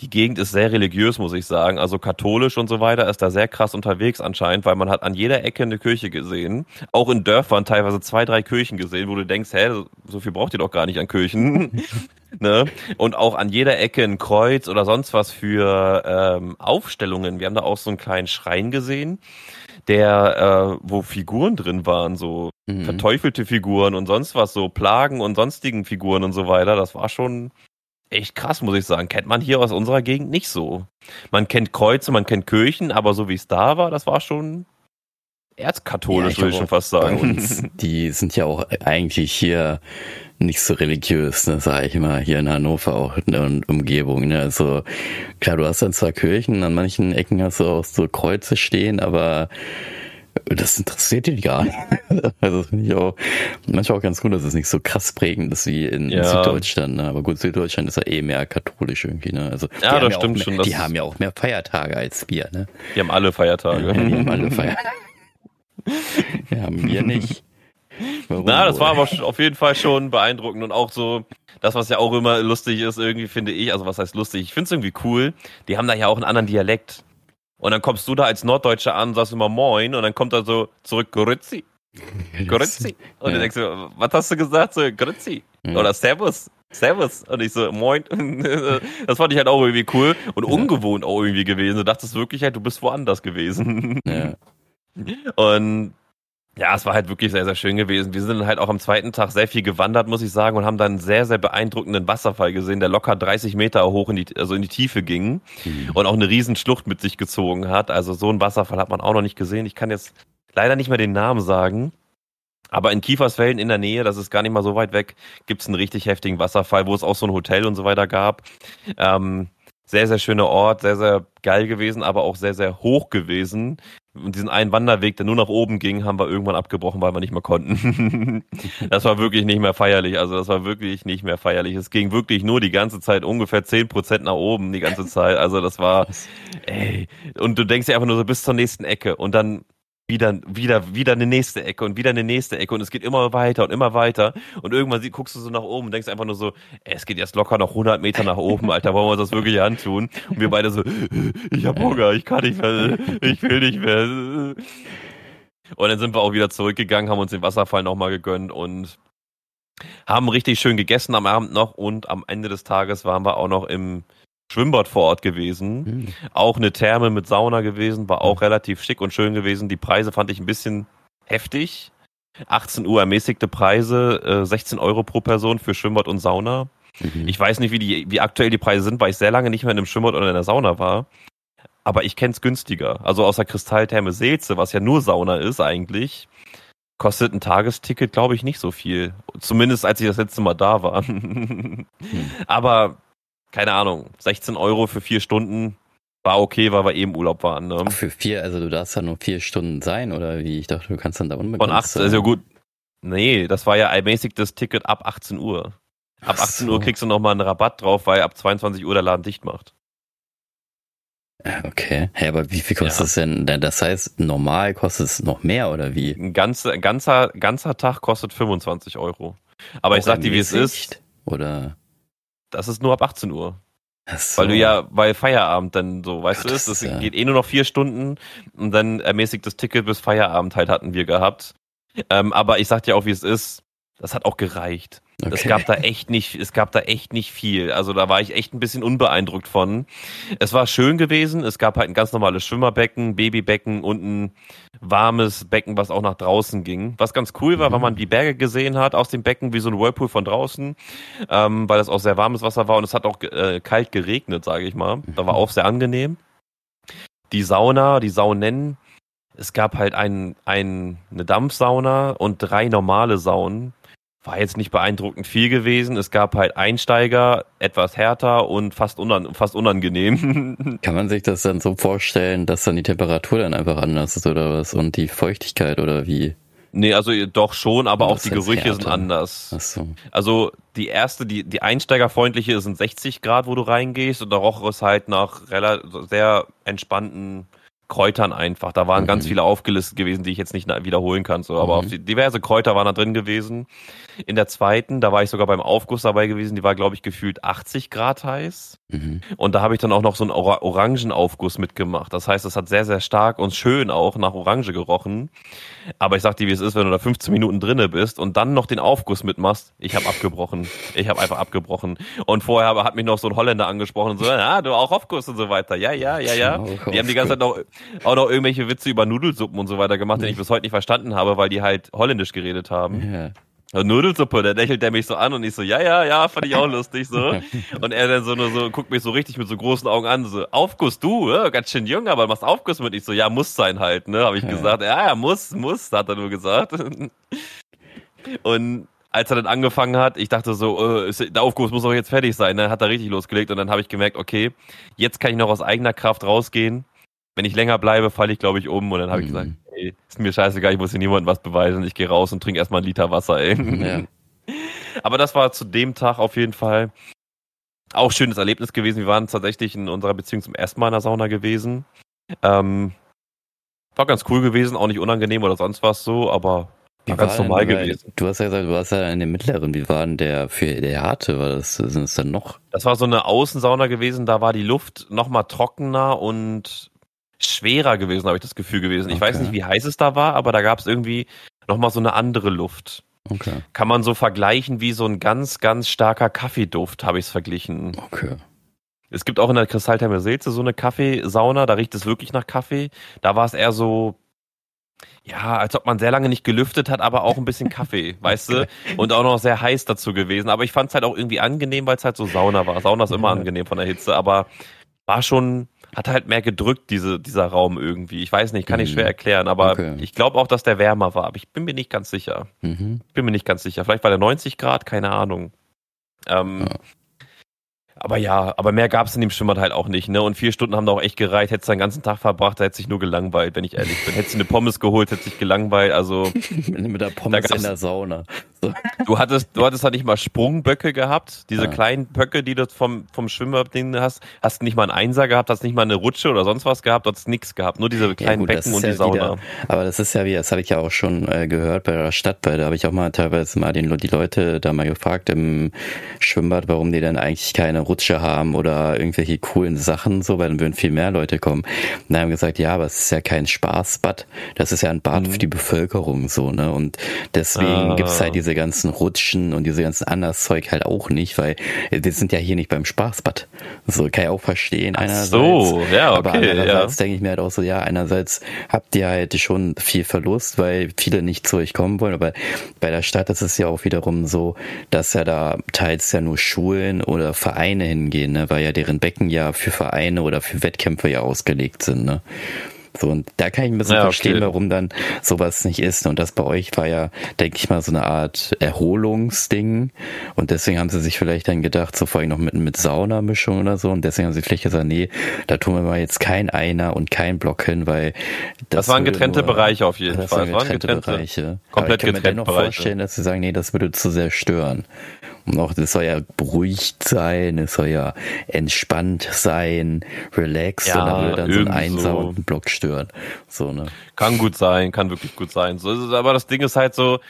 Die Gegend ist sehr religiös, muss ich sagen, also katholisch und so weiter, ist da sehr krass unterwegs anscheinend, weil man hat an jeder Ecke eine Kirche gesehen. Auch in Dörfern teilweise zwei, drei Kirchen gesehen, wo du denkst, hä, so viel braucht ihr doch gar nicht an Kirchen. ne? Und auch an jeder Ecke ein Kreuz oder sonst was für ähm, Aufstellungen. Wir haben da auch so einen kleinen Schrein gesehen der, äh, wo Figuren drin waren, so mhm. verteufelte Figuren und sonst was, so Plagen und sonstigen Figuren und so weiter. Das war schon echt krass, muss ich sagen. Kennt man hier aus unserer Gegend nicht so. Man kennt Kreuze, man kennt Kirchen, aber so wie es da war, das war schon erzkatholisch, ja, würde ich schon fast sagen. Die sind ja auch eigentlich hier nicht so religiös, ne, sag ich mal, hier in Hannover auch in der Umgebung. Ne? Also klar, du hast dann zwar Kirchen, an manchen Ecken hast du auch so Kreuze stehen, aber das interessiert die gar nicht. Also das finde ich auch manchmal auch ganz gut, dass es nicht so krass prägend ist wie in, ja. Süddeutschland. Ne? Aber gut, Süddeutschland ist ja eh mehr katholisch irgendwie. Ne? Also ja, das stimmt ja schon. Mehr, die haben ja auch mehr Feiertage als wir. Ne? Die haben alle Feiertage. Ja, die haben alle Feiertage. ja, haben wir nicht. Warum Na, das war aber auf jeden Fall schon beeindruckend und auch so, das, was ja auch immer lustig ist, irgendwie finde ich, also was heißt lustig, ich finde es irgendwie cool, die haben da ja auch einen anderen Dialekt. Und dann kommst du da als Norddeutscher an, sagst immer Moin und dann kommt er so zurück, Grützi. Grützi. Und ja. dann denkst du, was hast du gesagt? So, Grützi. Ja. Oder Servus. Servus. Und ich so, moin. Das fand ich halt auch irgendwie cool und ja. ungewohnt auch irgendwie gewesen. Du dachtest wirklich halt, du bist woanders gewesen. Ja. Und ja, es war halt wirklich sehr, sehr schön gewesen. Wir sind halt auch am zweiten Tag sehr viel gewandert, muss ich sagen, und haben dann einen sehr, sehr beeindruckenden Wasserfall gesehen, der locker 30 Meter hoch in die, also in die Tiefe ging mhm. und auch eine riesen Schlucht mit sich gezogen hat. Also so einen Wasserfall hat man auch noch nicht gesehen. Ich kann jetzt leider nicht mehr den Namen sagen. Aber in Kiefersfelden in der Nähe, das ist gar nicht mal so weit weg, gibt's einen richtig heftigen Wasserfall, wo es auch so ein Hotel und so weiter gab. Ähm, sehr, sehr schöner Ort, sehr, sehr geil gewesen, aber auch sehr, sehr hoch gewesen. Und diesen einen Wanderweg, der nur nach oben ging, haben wir irgendwann abgebrochen, weil wir nicht mehr konnten. das war wirklich nicht mehr feierlich. Also das war wirklich nicht mehr feierlich. Es ging wirklich nur die ganze Zeit ungefähr zehn Prozent nach oben, die ganze Zeit. Also das war, ey. Und du denkst dir einfach nur so bis zur nächsten Ecke. Und dann wieder, wieder, wieder eine nächste Ecke und wieder eine nächste Ecke und es geht immer weiter und immer weiter und irgendwann guckst du so nach oben und denkst einfach nur so, ey, es geht jetzt locker noch 100 Meter nach oben, Alter, wollen wir uns das wirklich antun? Und wir beide so, ich hab Hunger, ich kann nicht mehr, ich will nicht mehr. Und dann sind wir auch wieder zurückgegangen, haben uns den Wasserfall nochmal gegönnt und haben richtig schön gegessen am Abend noch und am Ende des Tages waren wir auch noch im Schwimmbad vor Ort gewesen. Mhm. Auch eine Therme mit Sauna gewesen, war auch relativ schick und schön gewesen. Die Preise fand ich ein bisschen heftig. 18 Uhr ermäßigte Preise, äh, 16 Euro pro Person für Schwimmbad und Sauna. Mhm. Ich weiß nicht, wie, die, wie aktuell die Preise sind, weil ich sehr lange nicht mehr in einem Schwimmbad oder in der Sauna war. Aber ich kenne es günstiger. Also außer Kristalltherme Seelze, was ja nur Sauna ist eigentlich, kostet ein Tagesticket, glaube ich, nicht so viel. Zumindest als ich das letzte Mal da war. hm. Aber keine Ahnung, 16 Euro für vier Stunden war okay, weil wir eben Urlaub waren. Ne? Ach, für vier, also du darfst da nur vier Stunden sein, oder wie? Ich dachte, du kannst dann da unbegrenzt Von 18, also gut. Nee, das war ja allmäßig das Ticket ab 18 Uhr. Ab 18 so. Uhr kriegst du nochmal einen Rabatt drauf, weil ab 22 Uhr der Laden dicht macht. Okay. Hey, aber wie viel kostet es ja. denn? Das heißt, normal kostet es noch mehr oder wie? Ein ganzer, ganzer, ganzer Tag kostet 25 Euro. Aber Auch ich sag dir, wie es ist. Oder? Das ist nur ab 18 Uhr. So. Weil du ja, weil Feierabend dann so, weißt Gott, du, ist, das ja. geht eh nur noch vier Stunden und dann ermäßigt das Ticket bis Feierabend halt hatten wir gehabt. Ähm, aber ich sag dir auch, wie es ist, das hat auch gereicht. Okay. Es gab da echt nicht, es gab da echt nicht viel. Also da war ich echt ein bisschen unbeeindruckt von. Es war schön gewesen. Es gab halt ein ganz normales Schwimmerbecken, Babybecken und ein warmes Becken, was auch nach draußen ging. Was ganz cool war, mhm. weil man die Berge gesehen hat aus dem Becken wie so ein Whirlpool von draußen, ähm, weil das auch sehr warmes Wasser war und es hat auch äh, kalt geregnet, sage ich mal. Da war auch sehr angenehm. Die Sauna, die Saunen, es gab halt ein, ein, eine Dampfsauna und drei normale Saunen war jetzt nicht beeindruckend viel gewesen. Es gab halt Einsteiger, etwas härter und fast, unan fast unangenehm. Kann man sich das dann so vorstellen, dass dann die Temperatur dann einfach anders ist oder was und die Feuchtigkeit oder wie? Nee, also doch schon, aber auch die Gerüche härter. sind anders. Ach so. Also die erste, die, die einsteigerfreundliche sind 60 Grad, wo du reingehst und der roch ist halt nach relativ, sehr entspannten Kräutern einfach. Da waren mhm. ganz viele aufgelistet gewesen, die ich jetzt nicht wiederholen kann. So, aber mhm. diverse Kräuter waren da drin gewesen. In der zweiten, da war ich sogar beim Aufguss dabei gewesen, die war, glaube ich, gefühlt 80 Grad heiß. Mhm. Und da habe ich dann auch noch so einen Or Orangenaufguss mitgemacht. Das heißt, es hat sehr, sehr stark und schön auch nach Orange gerochen. Aber ich sag dir, wie es ist, wenn du da 15 Minuten drinne bist und dann noch den Aufguss mitmachst. Ich habe abgebrochen. Ich habe einfach abgebrochen. Und vorher hat mich noch so ein Holländer angesprochen und so, ja, du auch Aufguss und so weiter. Ja, ja, ja, ja. Die haben die ganze Zeit noch, auch noch irgendwelche Witze über Nudelsuppen und so weiter gemacht, den ich bis heute nicht verstanden habe, weil die halt holländisch geredet haben. Ja. Nudelsuppe, der lächelt der mich so an und ich so, ja, ja, ja, fand ich auch lustig so. Und er dann so nur so, guckt mich so richtig mit so großen Augen an, so, Aufguss du, ja, ganz schön jung, aber machst Aufguss mit. Ich so, ja, muss sein halt, ne, habe ich ja. gesagt. Ja, ja, muss, muss, hat er nur gesagt. Und als er dann angefangen hat, ich dachte so, äh, der Aufguss muss doch jetzt fertig sein, ne, hat er richtig losgelegt und dann habe ich gemerkt, okay, jetzt kann ich noch aus eigener Kraft rausgehen. Wenn ich länger bleibe, falle ich, glaube ich, um und dann habe mhm. ich gesagt, ey, ist mir scheißegal, ich muss hier niemandem was beweisen. Ich gehe raus und trinke erstmal einen Liter Wasser, ey. Ja. Aber das war zu dem Tag auf jeden Fall auch schönes Erlebnis gewesen. Wir waren tatsächlich in unserer Beziehung zum ersten Mal in der Sauna gewesen. Ähm, war ganz cool gewesen, auch nicht unangenehm oder sonst was so, aber war ganz normal denn, gewesen. Du hast ja gesagt, du warst ja in der mittleren. Wie war denn der für der harte? War das, sind es dann noch? Das war so eine Außensauna gewesen, da war die Luft noch mal trockener und schwerer gewesen, habe ich das Gefühl gewesen. Ich okay. weiß nicht, wie heiß es da war, aber da gab es irgendwie nochmal so eine andere Luft. Okay. Kann man so vergleichen wie so ein ganz, ganz starker Kaffeeduft, habe ich es verglichen. Okay. Es gibt auch in der Kristalltherme Seelze so eine Kaffeesauna, da riecht es wirklich nach Kaffee. Da war es eher so, ja, als ob man sehr lange nicht gelüftet hat, aber auch ein bisschen Kaffee, weißt du? Und auch noch sehr heiß dazu gewesen. Aber ich fand es halt auch irgendwie angenehm, weil es halt so Sauna war. Sauna ist immer angenehm von der Hitze, aber war schon, hat halt mehr gedrückt, diese, dieser Raum irgendwie. Ich weiß nicht, kann ich schwer mhm. erklären, aber okay. ich glaube auch, dass der wärmer war, aber ich bin mir nicht ganz sicher. Mhm. Bin mir nicht ganz sicher. Vielleicht war der 90 Grad, keine Ahnung. Ähm, ja. Aber ja, aber mehr gab es in dem Schwimmbad halt auch nicht, ne? Und vier Stunden haben da auch echt gereicht. Hättest du den ganzen Tag verbracht, da hätte sich nur gelangweilt, wenn ich ehrlich bin. Hättest du eine Pommes geholt, hätte sich gelangweilt. Also mit der Pommes in der Sauna. So. Du hattest, du hattest halt nicht mal Sprungböcke gehabt, diese ja. kleinen Böcke, die du vom, vom Schwimmbad hast, hast nicht mal einen Einser gehabt, hast nicht mal eine Rutsche oder sonst was gehabt, hast nichts gehabt, nur diese kleinen ja, gut, Becken und ja die Sauna. Wieder, aber das ist ja wie, das habe ich ja auch schon äh, gehört bei der Stadt, weil da habe ich auch mal teilweise mal den, die Leute da mal gefragt im Schwimmbad, warum die denn eigentlich keine Rutsche haben oder irgendwelche coolen Sachen, so, weil dann würden viel mehr Leute kommen. Und dann haben gesagt, ja, aber es ist ja kein Spaßbad, das ist ja ein Bad mhm. für die Bevölkerung, so, ne, und deswegen ah. gibt's halt diese ganzen Rutschen und diese ganzen anderes Zeug halt auch nicht, weil wir sind ja hier nicht beim Spaßbad. So kann ich auch verstehen einerseits. so, ja, okay. Aber andererseits ja. denke ich mir halt auch so, ja, einerseits habt ihr halt schon viel Verlust, weil viele nicht zu euch kommen wollen, aber bei der Stadt ist es ja auch wiederum so, dass ja da teils ja nur Schulen oder Vereine hingehen, ne, weil ja deren Becken ja für Vereine oder für Wettkämpfe ja ausgelegt sind, ne. So, und da kann ich ein bisschen ja, verstehen, okay. warum dann sowas nicht ist. Und das bei euch war ja, denke ich mal, so eine Art Erholungsding. Und deswegen haben sie sich vielleicht dann gedacht, so vor allem noch mit, mit Saunamischung oder so. Und deswegen haben sie vielleicht gesagt, nee, da tun wir mal jetzt kein Einer und kein Block hin, weil das, das waren getrennte nur, Bereiche auf jeden das Fall. Das waren getrennte, getrennte Bereiche. Komplett Aber ich kann mir dennoch vorstellen, dass sie sagen, nee, das würde zu sehr stören. Und auch, das soll ja beruhigt sein, es soll ja entspannt sein, relaxed, ja, und da würde dann so ein Einser und ein Block stören. So, ne? Kann gut sein, kann wirklich gut sein. So ist es, aber das Ding ist halt so,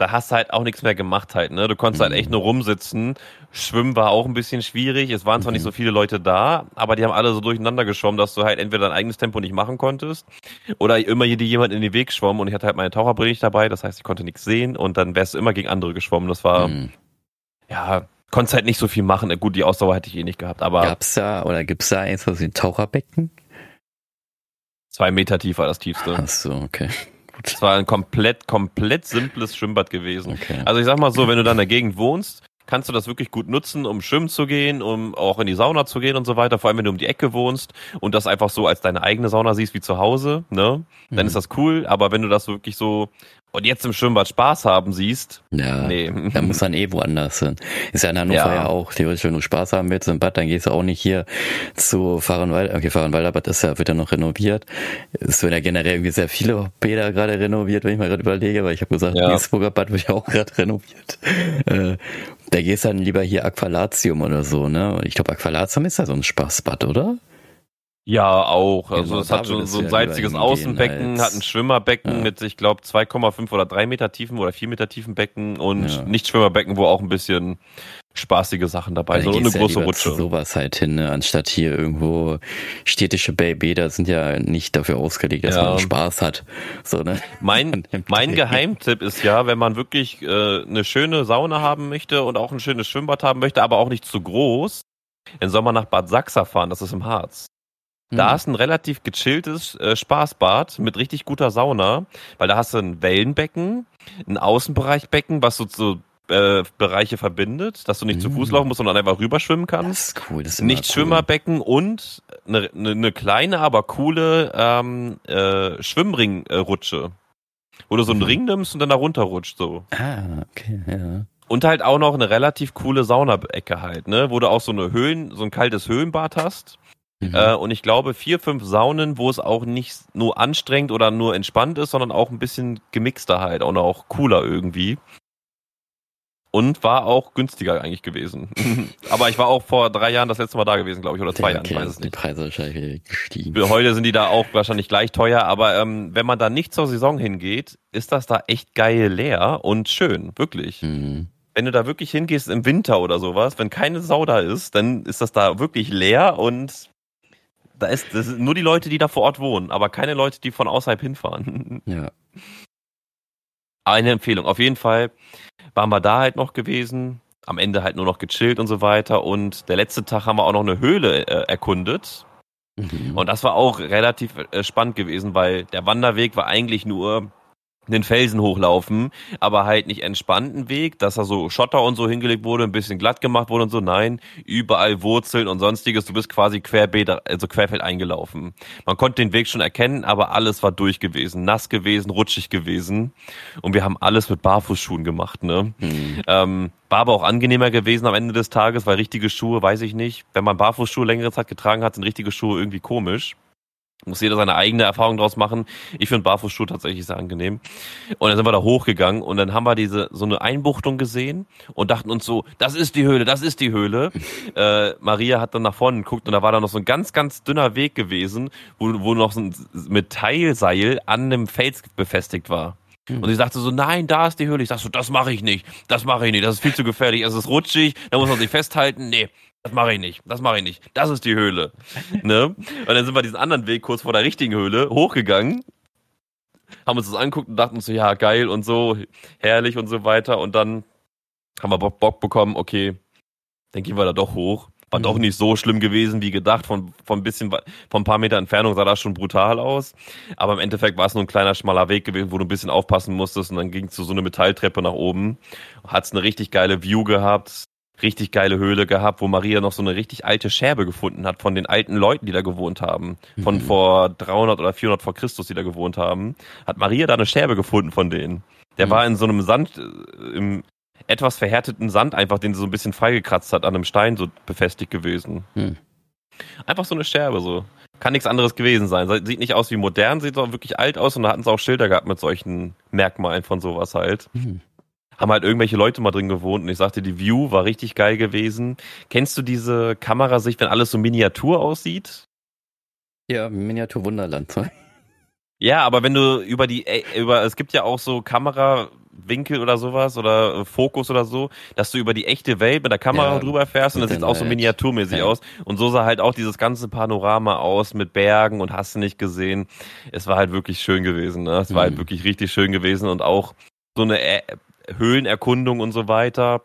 da hast du halt auch nichts mehr gemacht halt, ne? Du konntest halt mhm. halt echt nur rumsitzen. Schwimmen war auch ein bisschen schwierig. Es waren zwar mhm. nicht so viele Leute da, aber die haben alle so durcheinander geschwommen, dass du halt entweder dein eigenes Tempo nicht machen konntest oder immer dir jemand in den Weg schwamm und ich hatte halt meine Taucherbrille nicht dabei, das heißt, ich konnte nichts sehen und dann wärst du immer gegen andere geschwommen. Das war, mhm ja, konntest halt nicht so viel machen. Gut, die Ausdauer hätte ich eh nicht gehabt, aber. Gab's da oder gibt's da eins, was wie ein Taucherbecken? Zwei Meter tiefer das tiefste. Ach so, okay. Es war ein komplett, komplett simples Schwimmbad gewesen. Okay. Also ich sag mal so, wenn du da in der Gegend wohnst, kannst du das wirklich gut nutzen, um schwimmen zu gehen, um auch in die Sauna zu gehen und so weiter. Vor allem, wenn du um die Ecke wohnst und das einfach so als deine eigene Sauna siehst wie zu Hause, ne? Dann mhm. ist das cool. Aber wenn du das wirklich so und jetzt im Schwimmbad Spaß haben siehst, ja, nee. da muss dann eh woanders hin. Ist ja in Hannover ja, ja auch, theoretisch, wenn du Spaß haben willst im Bad, dann gehst du auch nicht hier zu Fahrenwald, okay, Fahrenwalder Bad ist ja, wird ja noch renoviert. Es werden ja generell irgendwie sehr viele Bäder gerade renoviert, wenn ich mal gerade überlege, weil ich habe gesagt, ja. Duisburger Bad wird ja auch gerade renoviert. Äh, da gehst du dann lieber hier Aqualatium oder so, ne? Ich glaube, Aqualatium ist ja so ein Spaßbad, oder? Ja, auch. Also genau, es hat so, so ein salziges Außenbecken, hat ein Schwimmerbecken ja. mit, ich glaube, 2,5 oder 3 Meter tiefen oder 4 Meter tiefen Becken und ja. nicht Schwimmerbecken, wo auch ein bisschen spaßige Sachen dabei sind und eine große ja Rutsche. sowas halt hin, ne? anstatt hier irgendwo städtische Bäder sind ja nicht dafür ausgelegt, dass ja. man Spaß hat. So, ne? Mein, mein Geheimtipp ist ja, wenn man wirklich äh, eine schöne Sauna haben möchte und auch ein schönes Schwimmbad haben möchte, aber auch nicht zu groß, dann soll man nach Bad Sachsa fahren, das ist im Harz. Da ist ein relativ gechilltes äh, Spaßbad mit richtig guter Sauna, weil da hast du ein Wellenbecken, ein Außenbereichbecken, was so, so äh, Bereiche verbindet, dass du nicht mm. zu Fuß hm. laufen musst, sondern einfach rüberschwimmen kannst. Das ist cool. Das ist nicht cool. Schwimmerbecken und eine, eine, eine kleine, aber coole ähm, äh, Schwimmringrutsche, wo du so einen mhm. Ring nimmst und dann da runterrutscht so. Ah, okay, ja. Und halt auch noch eine relativ coole Saunaecke halt, ne, wo du auch so eine Höhlen, so ein kaltes Höhlenbad hast Mhm. Äh, und ich glaube, vier, fünf Saunen, wo es auch nicht nur anstrengend oder nur entspannt ist, sondern auch ein bisschen gemixter halt und auch cooler irgendwie. Und war auch günstiger eigentlich gewesen. Aber ich war auch vor drei Jahren das letzte Mal da gewesen, glaube ich, oder zwei ja, okay, Jahren, ich weiß es nicht. Die Preise wahrscheinlich gestiegen. Für heute sind die da auch wahrscheinlich gleich teuer, aber ähm, wenn man da nicht zur Saison hingeht, ist das da echt geil leer und schön, wirklich. Mhm. Wenn du da wirklich hingehst im Winter oder sowas, wenn keine Sau da ist, dann ist das da wirklich leer und da ist, das sind nur die Leute, die da vor Ort wohnen, aber keine Leute, die von außerhalb hinfahren. Ja. Eine Empfehlung. Auf jeden Fall waren wir da halt noch gewesen. Am Ende halt nur noch gechillt und so weiter. Und der letzte Tag haben wir auch noch eine Höhle äh, erkundet. Mhm. Und das war auch relativ äh, spannend gewesen, weil der Wanderweg war eigentlich nur den Felsen hochlaufen, aber halt nicht entspannten Weg, dass da so Schotter und so hingelegt wurde, ein bisschen glatt gemacht wurde und so. Nein, überall Wurzeln und sonstiges. Du bist quasi querbeet, also querfeld eingelaufen. Man konnte den Weg schon erkennen, aber alles war durch gewesen, nass gewesen, rutschig gewesen. Und wir haben alles mit Barfußschuhen gemacht, ne? Mhm. Ähm, war aber auch angenehmer gewesen am Ende des Tages, weil richtige Schuhe, weiß ich nicht. Wenn man Barfußschuhe längere Zeit getragen hat, sind richtige Schuhe irgendwie komisch. Muss jeder seine eigene Erfahrung draus machen. Ich finde Barfußschuhe tatsächlich sehr angenehm. Und dann sind wir da hochgegangen und dann haben wir diese so eine Einbuchtung gesehen und dachten uns so, das ist die Höhle, das ist die Höhle. Äh, Maria hat dann nach vorne geguckt und da war da noch so ein ganz, ganz dünner Weg gewesen, wo, wo noch so ein Metallseil an einem Fels befestigt war. Und sie sagte so, nein, da ist die Höhle. Ich sag so, das mache ich nicht. Das mache ich nicht. Das ist viel zu gefährlich. Es ist rutschig. Da muss man sich festhalten. Nee, das mache ich nicht. Das mache ich nicht. Das ist die Höhle. ne? Und dann sind wir diesen anderen Weg kurz vor der richtigen Höhle hochgegangen. Haben uns das angeguckt und dachten uns so, ja, geil und so, herrlich und so weiter. Und dann haben wir Bock bekommen, okay, dann gehen wir da doch hoch. War mhm. doch nicht so schlimm gewesen wie gedacht. Von, von ein bisschen, von ein paar Meter Entfernung sah das schon brutal aus. Aber im Endeffekt war es nur ein kleiner, schmaler Weg gewesen, wo du ein bisschen aufpassen musstest. Und dann ging es zu so eine Metalltreppe nach oben. Hat's eine richtig geile View gehabt. Richtig geile Höhle gehabt, wo Maria noch so eine richtig alte Scherbe gefunden hat von den alten Leuten, die da gewohnt haben. Von mhm. vor 300 oder 400 vor Christus, die da gewohnt haben. Hat Maria da eine Scherbe gefunden von denen. Der mhm. war in so einem Sand, äh, im, etwas verhärteten Sand einfach, den sie so ein bisschen freigekratzt hat, an einem Stein so befestigt gewesen. Hm. Einfach so eine Scherbe so. Kann nichts anderes gewesen sein. Sieht nicht aus wie modern, sieht auch wirklich alt aus und da hatten sie auch Schilder gehabt mit solchen Merkmalen von sowas halt. Hm. Haben halt irgendwelche Leute mal drin gewohnt und ich sagte, die View war richtig geil gewesen. Kennst du diese Kamerasicht, wenn alles so Miniatur aussieht? Ja, Miniatur Wunderland. Ja, aber wenn du über die, äh, über, es gibt ja auch so Kamera, Winkel oder sowas oder äh, Fokus oder so, dass du über die echte Welt mit der Kamera ja, drüber fährst und das sieht auch so miniaturmäßig ja. aus. Und so sah halt auch dieses ganze Panorama aus mit Bergen und hast du nicht gesehen. Es war halt wirklich schön gewesen. Ne? Es war halt mhm. wirklich richtig schön gewesen und auch so eine Ä Höhlenerkundung und so weiter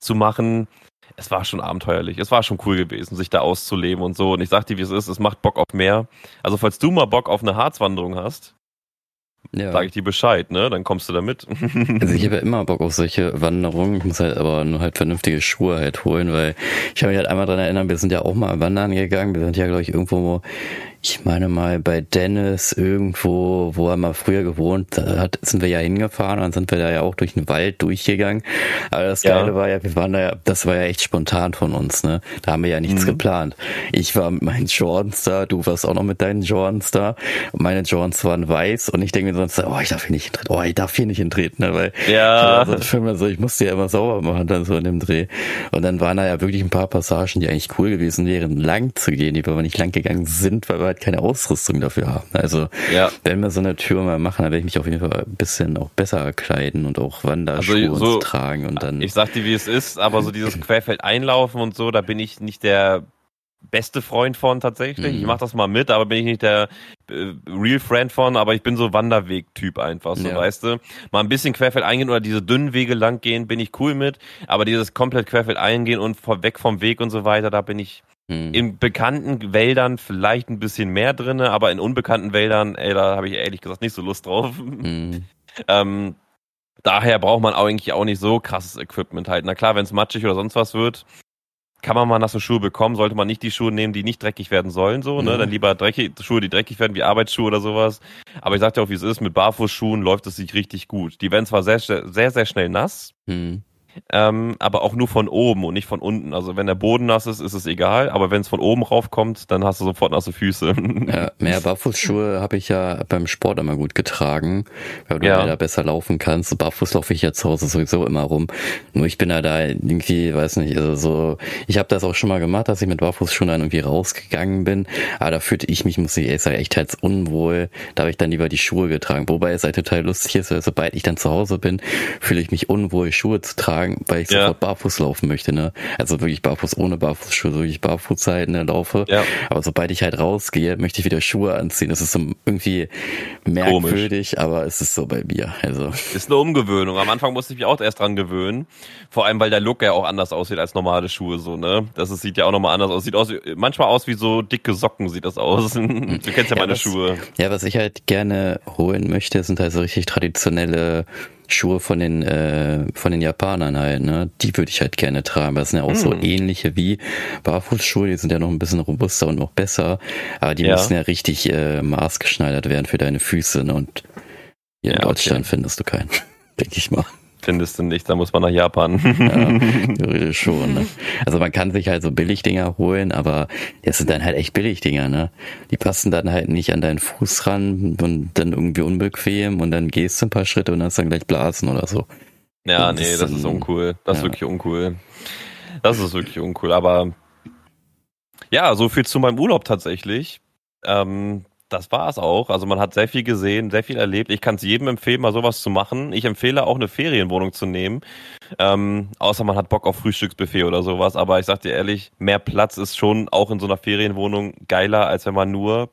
zu machen. Es war schon abenteuerlich. Es war schon cool gewesen, sich da auszuleben und so. Und ich sag dir, wie es ist, es macht Bock auf mehr. Also falls du mal Bock auf eine Harzwanderung hast, ja. Sag ich dir Bescheid, ne? Dann kommst du da mit. also ich habe ja immer Bock auf solche Wanderungen. Ich muss halt aber nur halt vernünftige Schuhe halt holen, weil ich habe mich halt einmal dran erinnern, wir sind ja auch mal wandern gegangen. Wir sind ja, glaube ich, irgendwo ich meine mal bei Dennis irgendwo, wo er mal früher gewohnt hat, sind wir ja hingefahren und dann sind wir da ja auch durch den Wald durchgegangen. Aber das Geile ja. war ja, wir waren da ja, das war ja echt spontan von uns, ne? Da haben wir ja nichts mhm. geplant. Ich war mit meinen Jordans da, du warst auch noch mit deinen Jordans da. Meine Jordans waren weiß und ich denke mir sonst, oh, ich darf hier nicht hintreten, oh, ich darf hier nicht hintreten, ne? Weil ja. ich, also, so, ich musste ja immer sauber machen dann so in dem Dreh. Und dann waren da ja wirklich ein paar Passagen, die eigentlich cool gewesen wären, lang zu gehen, die wir aber nicht lang gegangen sind, weil wir halt keine Ausrüstung dafür haben. Also ja. wenn wir so eine Tür mal machen, dann werde ich mich auf jeden Fall ein bisschen auch besser kleiden und auch Wanderschuhe also so, tragen und dann. Ich sag dir, wie es ist, aber so dieses Querfeld einlaufen und so, da bin ich nicht der beste Freund von tatsächlich. Mhm. Ich mache das mal mit, aber bin ich nicht der äh, Real Friend von, aber ich bin so Wanderweg-Typ einfach, so ja. weißt du. Mal ein bisschen Querfeld eingehen oder diese dünnen Wege lang gehen, bin ich cool mit, aber dieses komplett Querfeld eingehen und weg vom Weg und so weiter, da bin ich hm. In bekannten Wäldern vielleicht ein bisschen mehr drinne, aber in unbekannten Wäldern, ey, da habe ich ehrlich gesagt nicht so Lust drauf. Hm. ähm, daher braucht man eigentlich auch nicht so krasses Equipment halt. Na klar, wenn es matschig oder sonst was wird, kann man mal nasse Schuhe bekommen, sollte man nicht die Schuhe nehmen, die nicht dreckig werden sollen, so, ne? Mhm. Dann lieber dreckig, Schuhe, die dreckig werden, wie Arbeitsschuhe oder sowas. Aber ich sag dir auch, wie es ist, mit Barfußschuhen läuft es sich richtig gut. Die werden zwar sehr, sehr, sehr schnell nass, mhm ähm, aber auch nur von oben und nicht von unten. Also wenn der Boden nass ist, ist es egal, aber wenn es von oben raufkommt, dann hast du sofort nasse Füße. Ja, mehr Barfußschuhe habe ich ja beim Sport immer gut getragen, weil du ja. da besser laufen kannst. Barfuß laufe ich ja zu Hause sowieso immer rum. Nur ich bin ja da irgendwie, weiß nicht, also so, ich habe das auch schon mal gemacht, dass ich mit Barfußschuhen dann irgendwie rausgegangen bin, aber da fühlte ich mich, muss ich ehrlich sagen, echt halt unwohl. Da habe ich dann lieber die Schuhe getragen. Wobei es halt total lustig ist, weil sobald ich dann zu Hause bin, fühle ich mich unwohl, Schuhe zu tragen tragen, weil ich sofort ja. barfuß laufen möchte, ne? Also wirklich barfuß ohne Barfußschuhe, wirklich barfuß halt, ne, laufe. Ja. Aber sobald ich halt rausgehe, möchte ich wieder Schuhe anziehen. Das ist so irgendwie merkwürdig, Komisch. aber es ist so bei mir. Also. Ist eine Umgewöhnung. Am Anfang musste ich mich auch erst dran gewöhnen. Vor allem, weil der Look ja auch anders aussieht als normale Schuhe, so, ne? Das ist, sieht ja auch nochmal anders aus. Sieht aus, manchmal aus wie so dicke Socken sieht das aus. du kennst ja, ja meine was, Schuhe. Ja, was ich halt gerne holen möchte, sind halt so richtig traditionelle Schuhe von den äh, von den Japanern halt, ne? Die würde ich halt gerne tragen. Das sind ja auch mm. so hm. ähnliche wie Barfußschuhe, die sind ja noch ein bisschen robuster und noch besser, aber die ja. müssen ja richtig äh, maßgeschneidert werden für deine Füße, ne? Und hier ja, in Deutschland okay. findest du keinen, denke ich mal. Findest du nicht, da muss man nach Japan. ja, schon. Ne? Also man kann sich halt so Billigdinger holen, aber das sind dann halt echt Billigdinger, ne? Die passen dann halt nicht an deinen Fuß ran und dann irgendwie unbequem und dann gehst du ein paar Schritte und hast dann gleich Blasen oder so. Ja, und nee, das, das ist uncool. Das ja. ist wirklich uncool. Das ist wirklich uncool, aber ja, so viel zu meinem Urlaub tatsächlich. Ähm, das war es auch. Also man hat sehr viel gesehen, sehr viel erlebt. Ich kann es jedem empfehlen, mal sowas zu machen. Ich empfehle auch eine Ferienwohnung zu nehmen. Ähm, außer man hat Bock auf Frühstücksbuffet oder sowas. Aber ich sag dir ehrlich, mehr Platz ist schon auch in so einer Ferienwohnung geiler, als wenn man nur,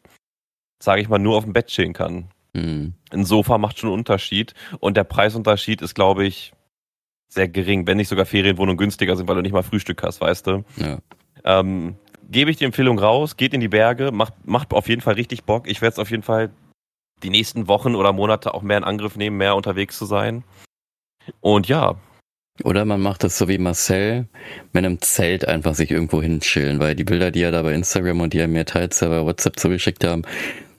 sage ich mal, nur auf dem Bett chillen kann. Mhm. Ein Sofa macht schon einen Unterschied. Und der Preisunterschied ist, glaube ich, sehr gering, wenn nicht sogar Ferienwohnungen günstiger sind, weil du nicht mal Frühstück hast, weißt du? Ja. Ähm, gebe ich die Empfehlung raus, geht in die Berge, macht, macht auf jeden Fall richtig Bock. Ich werde es auf jeden Fall die nächsten Wochen oder Monate auch mehr in Angriff nehmen, mehr unterwegs zu sein. Und ja. Oder man macht das so wie Marcel mit einem Zelt einfach sich irgendwo hinchillen, weil die Bilder, die er da bei Instagram und die er mir teils bei WhatsApp zugeschickt haben,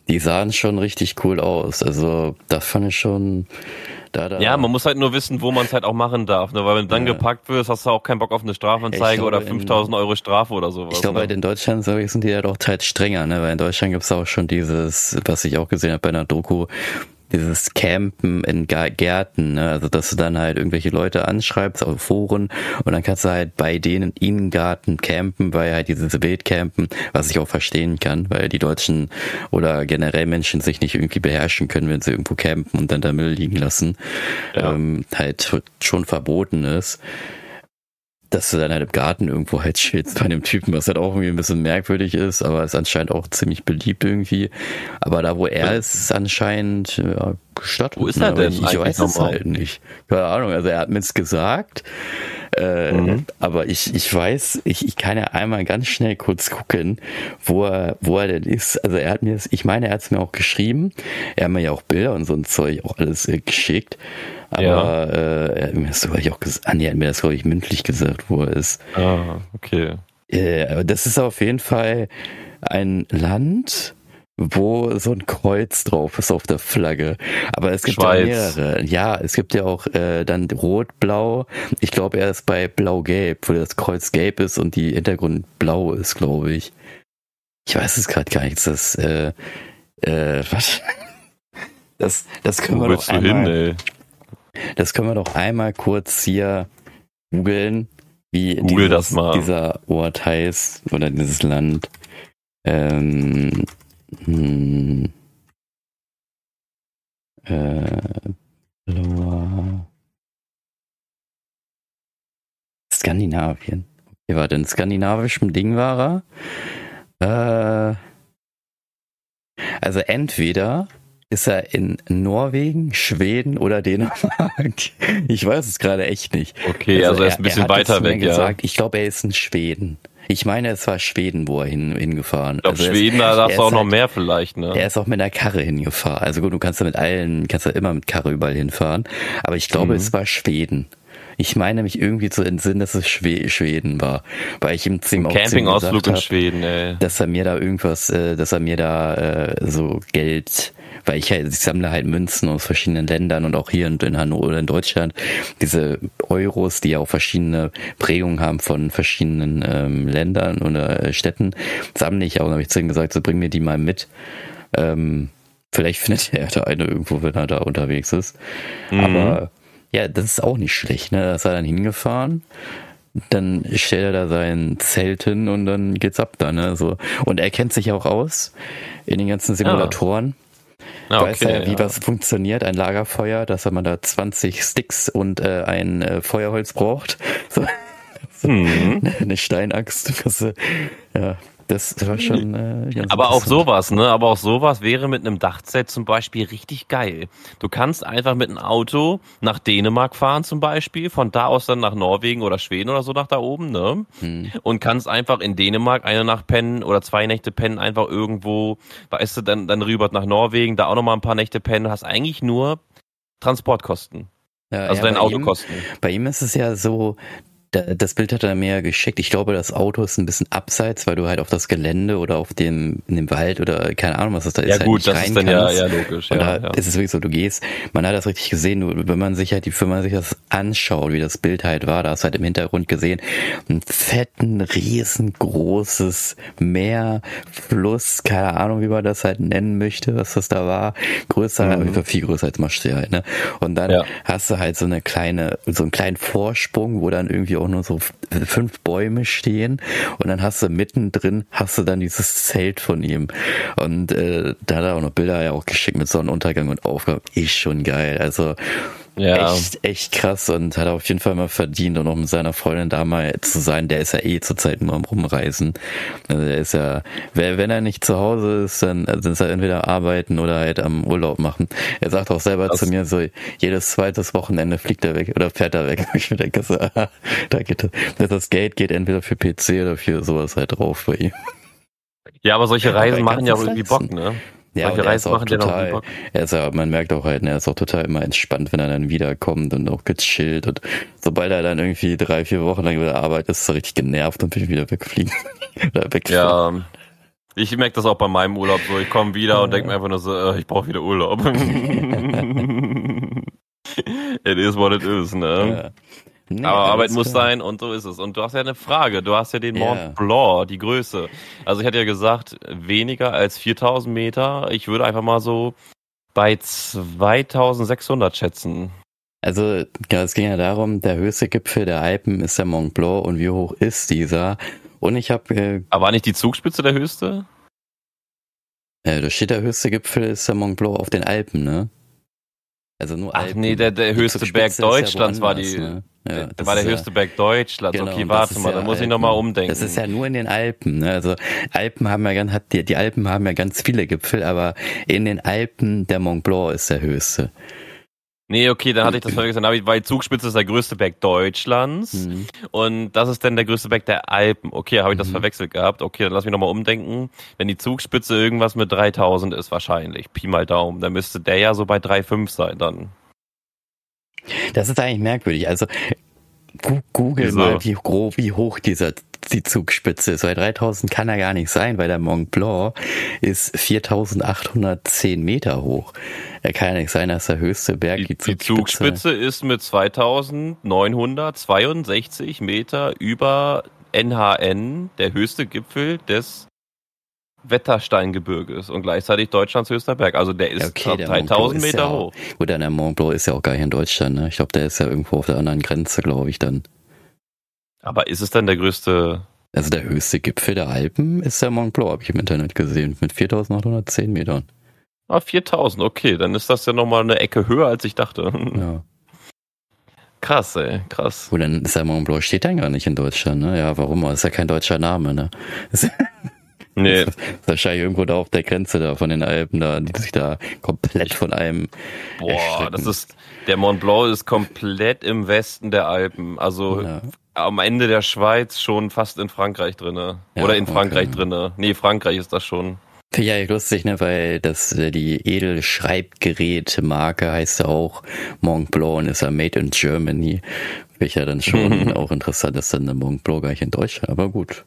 die sahen schon richtig cool aus. Also das fand ich schon da, da. Ja, man muss halt nur wissen, wo man es halt auch machen darf, ne? weil wenn du dann ja. gepackt wirst, hast du auch keinen Bock auf eine Strafanzeige oder 5000 Euro Strafe oder sowas. Ich glaube, ne? in Deutschland sind die ja doch teils strenger, ne? weil in Deutschland gibt es auch schon dieses, was ich auch gesehen habe bei einer Doku, dieses Campen in Gärten, ne? also dass du dann halt irgendwelche Leute anschreibst auf Foren und dann kannst du halt bei denen im Garten campen, weil halt dieses Wildcampen, was ich auch verstehen kann, weil die Deutschen oder generell Menschen sich nicht irgendwie beherrschen können, wenn sie irgendwo campen und dann da Müll liegen lassen, ja. ähm, halt schon verboten ist dass du dann halt im Garten irgendwo halt chillst bei einem Typen, was halt auch irgendwie ein bisschen merkwürdig ist, aber ist anscheinend auch ziemlich beliebt irgendwie. Aber da, wo er ist, ist anscheinend ja, gestattet. Wo ist er denn? Ich, ich weiß es halt nicht. Keine Ahnung, also er hat mir's gesagt. Äh, mhm. Aber ich, ich weiß, ich, ich kann ja einmal ganz schnell kurz gucken, wo er, wo er denn ist. Also er hat mir ich meine, er hat es mir auch geschrieben. Er hat mir ja auch Bilder und so ein Zeug auch alles äh, geschickt. Aber ja. äh, er hat mir das, ich auch gesagt, ah, nee, er hat mir das, glaube ich, mündlich gesagt, wo er ist. Ah, okay. Äh, aber das ist auf jeden Fall ein Land, wo so ein Kreuz drauf ist auf der Flagge. Aber es gibt Schweiz. ja mehrere. Ja, es gibt ja auch äh, dann Rot-Blau. Ich glaube, er ist bei Blau-Gelb, wo das Kreuz gelb ist und die Hintergrund blau ist, glaube ich. Ich weiß es gerade gar nicht. Das, äh, äh, was? Das, das können wo wir doch einmal, hin, Das können wir doch einmal kurz hier googeln, wie Google dieses, dieser Ort heißt oder dieses Land. Ähm, hm. Äh, Loa. Skandinavien. Okay, warte, in skandinavischem Ding war er. Äh, also entweder ist er in Norwegen, Schweden oder Dänemark. Ich weiß es gerade echt nicht. Okay, also, also er ist ein bisschen weiter weg, ja. Gesagt, ich glaube, er ist in Schweden. Ich meine, es war Schweden, wo er hin, hingefahren. Ich glaube, also Schweden, da darfst du auch noch halt, mehr vielleicht, ne? Er ist auch mit einer Karre hingefahren. Also gut, du kannst ja mit allen, kannst ja immer mit Karre überall hinfahren. Aber ich glaube, mhm. es war Schweden. Ich meine mich irgendwie zu entsinnen, dass es Schwe Schweden war, weil ich ihm ziemlich Campingausflug in Schweden, ey. dass er mir da irgendwas, äh, dass er mir da äh, so Geld weil ich halt, ich sammle halt Münzen aus verschiedenen Ländern und auch hier in, in Hannover oder in Deutschland diese Euros, die ja auch verschiedene Prägungen haben von verschiedenen ähm, Ländern oder äh, Städten, sammle ich auch. Und habe ich zu ihm gesagt, so bring mir die mal mit. Ähm, vielleicht findet er da eine irgendwo, wenn er da unterwegs ist. Mhm. Aber ja, das ist auch nicht schlecht, ne? Da ist er dann hingefahren dann stellt er da sein Zelt hin und dann geht's ab da, ne? So. Und er kennt sich auch aus in den ganzen Simulatoren. Ah, okay, weiß ja, wie ja. was funktioniert, ein Lagerfeuer, dass man da 20 Sticks und äh, ein äh, Feuerholz braucht. So, mhm. Eine Steinaxt. Das, ja, das war schon. Äh, Aber auch sowas, ne? Aber auch sowas wäre mit einem Dachzelt zum Beispiel richtig geil. Du kannst einfach mit einem Auto nach Dänemark fahren zum Beispiel, von da aus dann nach Norwegen oder Schweden oder so nach da oben, ne? Hm. Und kannst einfach in Dänemark eine Nacht pennen oder zwei Nächte pennen, einfach irgendwo, weißt du, dann, dann rüber nach Norwegen, da auch nochmal ein paar Nächte pennen. Hast eigentlich nur Transportkosten. Ja, also ja, deine Autokosten. Bei ihm ist es ja so, das Bild hat er mir geschickt. Ich glaube, das Auto ist ein bisschen abseits, weil du halt auf das Gelände oder auf dem, in dem Wald oder keine Ahnung, was das da ist. Ja gut, halt das ist dann ja, ja logisch. Und ja, da ja. ist es wirklich so, du gehst, man hat das richtig gesehen, wenn man sich halt, wenn man sich das anschaut, wie das Bild halt war, da hast du halt im Hintergrund gesehen, ein fetten, riesengroßes Meer, Fluss, keine Ahnung, wie man das halt nennen möchte, was das da war. Größer, mhm. viel größer als Maschsee halt, ne? Und dann ja. hast du halt so eine kleine, so einen kleinen Vorsprung, wo dann irgendwie auch nur so fünf Bäume stehen und dann hast du mittendrin hast du dann dieses Zelt von ihm. Und äh, da hat er auch noch Bilder ja auch geschickt mit Sonnenuntergang und Aufgang ist schon geil. Also ja. echt echt krass und hat auf jeden Fall mal verdient und auch mit seiner Freundin da mal zu sein der ist ja eh zurzeit nur am rumreisen also der ist ja wenn er nicht zu Hause ist dann also ist er entweder arbeiten oder halt am Urlaub machen er sagt auch selber das zu mir so jedes zweites Wochenende fliegt er weg oder fährt er weg ich denke so da geht das, das Geld geht entweder für PC oder für sowas halt drauf bei ihm. Ja, aber solche Reisen aber machen ja auch irgendwie Bock, ne? Ja, solche Reisen machen total, ja Bock. Er ist ja, man merkt auch halt, ne, er ist auch total immer entspannt, wenn er dann wiederkommt und auch gechillt und sobald er dann irgendwie drei, vier Wochen lang wieder arbeitet, ist er richtig genervt und will wieder wegfliegen. oder wegfahren. Ja. Ich merke das auch bei meinem Urlaub so. Ich komme wieder ja. und denke mir einfach nur so, äh, ich brauche wieder Urlaub. it is what it is, ne? Ja. Nee, aber Arbeit muss klar. sein und so ist es. Und du hast ja eine Frage. Du hast ja den Mont yeah. Blanc, die Größe. Also ich hatte ja gesagt, weniger als 4000 Meter. Ich würde einfach mal so bei 2600 schätzen. Also ja, es ging ja darum, der höchste Gipfel der Alpen ist der Mont Blanc und wie hoch ist dieser? Und ich habe... Äh, aber war nicht die Zugspitze der höchste? Ja, da steht der höchste Gipfel ist der Mont Blanc auf den Alpen, ne? Also nur Ach Alpen. nee, der, der höchste Berg Deutschlands ja war die. Ne? Ja, das war der höchste ja, Berg Deutschlands. Genau, okay, warte mal, da muss ich nochmal umdenken. Das ist ja nur in den Alpen. Ne? Also Alpen haben ja ganz, die, die Alpen haben ja ganz viele Gipfel, aber in den Alpen der Mont Blanc ist der höchste. Nee, okay, dann hatte ich das vergessen. Weil Zugspitze ist der größte Berg Deutschlands mhm. und das ist dann der größte Berg der Alpen. Okay, habe ich das mhm. verwechselt gehabt. Okay, dann lass mich nochmal umdenken. Wenn die Zugspitze irgendwas mit 3000 ist wahrscheinlich, Pi mal Daumen, dann müsste der ja so bei 3,5 sein dann. Das ist eigentlich merkwürdig. Also Google Wieso? mal, wie grob, wie hoch dieser die Zugspitze ist, weil 3000 kann er gar nicht sein, weil der Mont Blanc ist 4810 Meter hoch. Er kann ja nicht sein, dass der höchste Berg die, die Zugspitze. Die Zugspitze ist mit 2962 Meter über NHN der höchste Gipfel des Wettersteingebirges und gleichzeitig Deutschlands höchster Berg. Also der ist okay, der 3000 Meter ja hoch. Gut, der Mont Blanc ist ja auch gar nicht in Deutschland. Ne? Ich glaube, der ist ja irgendwo auf der anderen Grenze, glaube ich dann. Aber ist es dann der größte? Also der höchste Gipfel der Alpen ist der Mont Blanc, habe ich im Internet gesehen, mit 4810 Metern. Ah, 4000, okay, dann ist das ja nochmal eine Ecke höher, als ich dachte. Ja. Krass, ey, krass. Gut, dann ist der Mont Blanc steht dann gar nicht in Deutschland, ne? Ja, warum? Das ist ja kein deutscher Name, ne? Nee. Das ist wahrscheinlich irgendwo da auf der Grenze da von den Alpen, da, die sich da komplett von einem. Boah, erstrecken. das ist, der Mont Blanc ist komplett im Westen der Alpen. Also ja am Ende der Schweiz schon fast in Frankreich drinne. Ja, Oder in Frankreich okay. drinne. Nee, Frankreich ist das schon. Ja, lustig, ne, weil das äh, die Edelschreibgerätmarke heißt ja auch Mont Blanc und ist ja made in Germany. Welcher ja dann schon auch interessant ist, dann der Mont Blanc gar nicht in Deutschland, aber gut.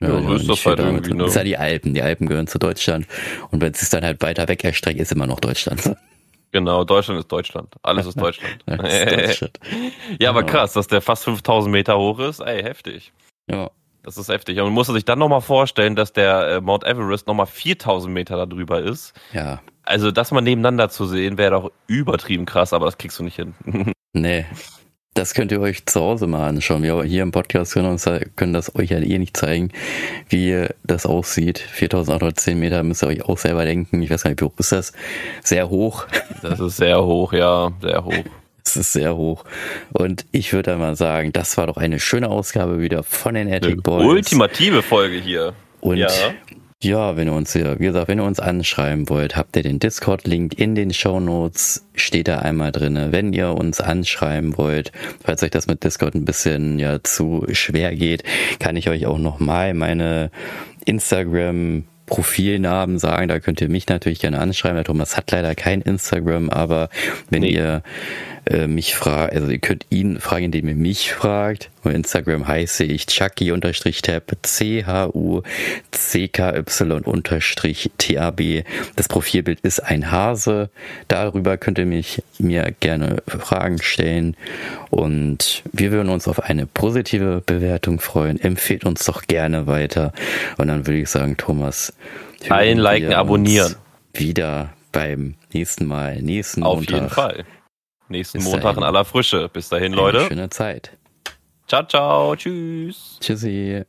Ja, ja so ist das halt irgendwie, ne? Das ist ja die Alpen. Die Alpen gehören zu Deutschland. Und wenn es dann halt weiter weg erstreckt, ist immer noch Deutschland. Genau, Deutschland ist Deutschland. Alles ist Deutschland. ja, ist Deutschland. ja, aber genau. krass, dass der fast 5000 Meter hoch ist. Ey, heftig. Ja. Das ist heftig. Und man muss sich dann nochmal vorstellen, dass der äh, Mount Everest nochmal 4000 Meter da drüber ist. Ja. Also, das mal nebeneinander zu sehen, wäre doch übertrieben krass, aber das kriegst du nicht hin. nee. Das könnt ihr euch zu Hause mal anschauen. Wir hier im Podcast können, uns, können das euch ja eh nicht zeigen, wie das aussieht. 4810 Meter müsst ihr euch auch selber denken. Ich weiß gar nicht, wie hoch ist das? Sehr hoch. Das ist sehr hoch, ja, sehr hoch. Es ist sehr hoch. Und ich würde mal sagen, das war doch eine schöne Ausgabe wieder von den Attic Boys. Ultimative Folge hier. Und ja. Ja, wenn ihr uns, wie gesagt, wenn ihr uns anschreiben wollt, habt ihr den Discord-Link in den Show Notes, steht da einmal drinne. Wenn ihr uns anschreiben wollt, falls euch das mit Discord ein bisschen ja zu schwer geht, kann ich euch auch nochmal meine Instagram Profilnamen sagen, da könnt ihr mich natürlich gerne anschreiben. Der Thomas hat leider kein Instagram, aber wenn nee. ihr äh, mich fragt, also ihr könnt ihn fragen, indem ihr mich fragt Auf Instagram heiße ich Chucky-Tab, C-H-U-C-K-Y-Tab. Das Profilbild ist ein Hase. Darüber könnt ihr mich mir gerne Fragen stellen. Und wir würden uns auf eine positive Bewertung freuen. Empfehlt uns doch gerne weiter. Und dann würde ich sagen, Thomas. Einliken, abonnieren. Wieder beim nächsten Mal, nächsten Auf Montag. jeden Fall. Nächsten Bis Montag dahin. in aller Frische. Bis dahin, Eine Leute. Schöne Zeit. Ciao, ciao. Tschüss. Tschüssi.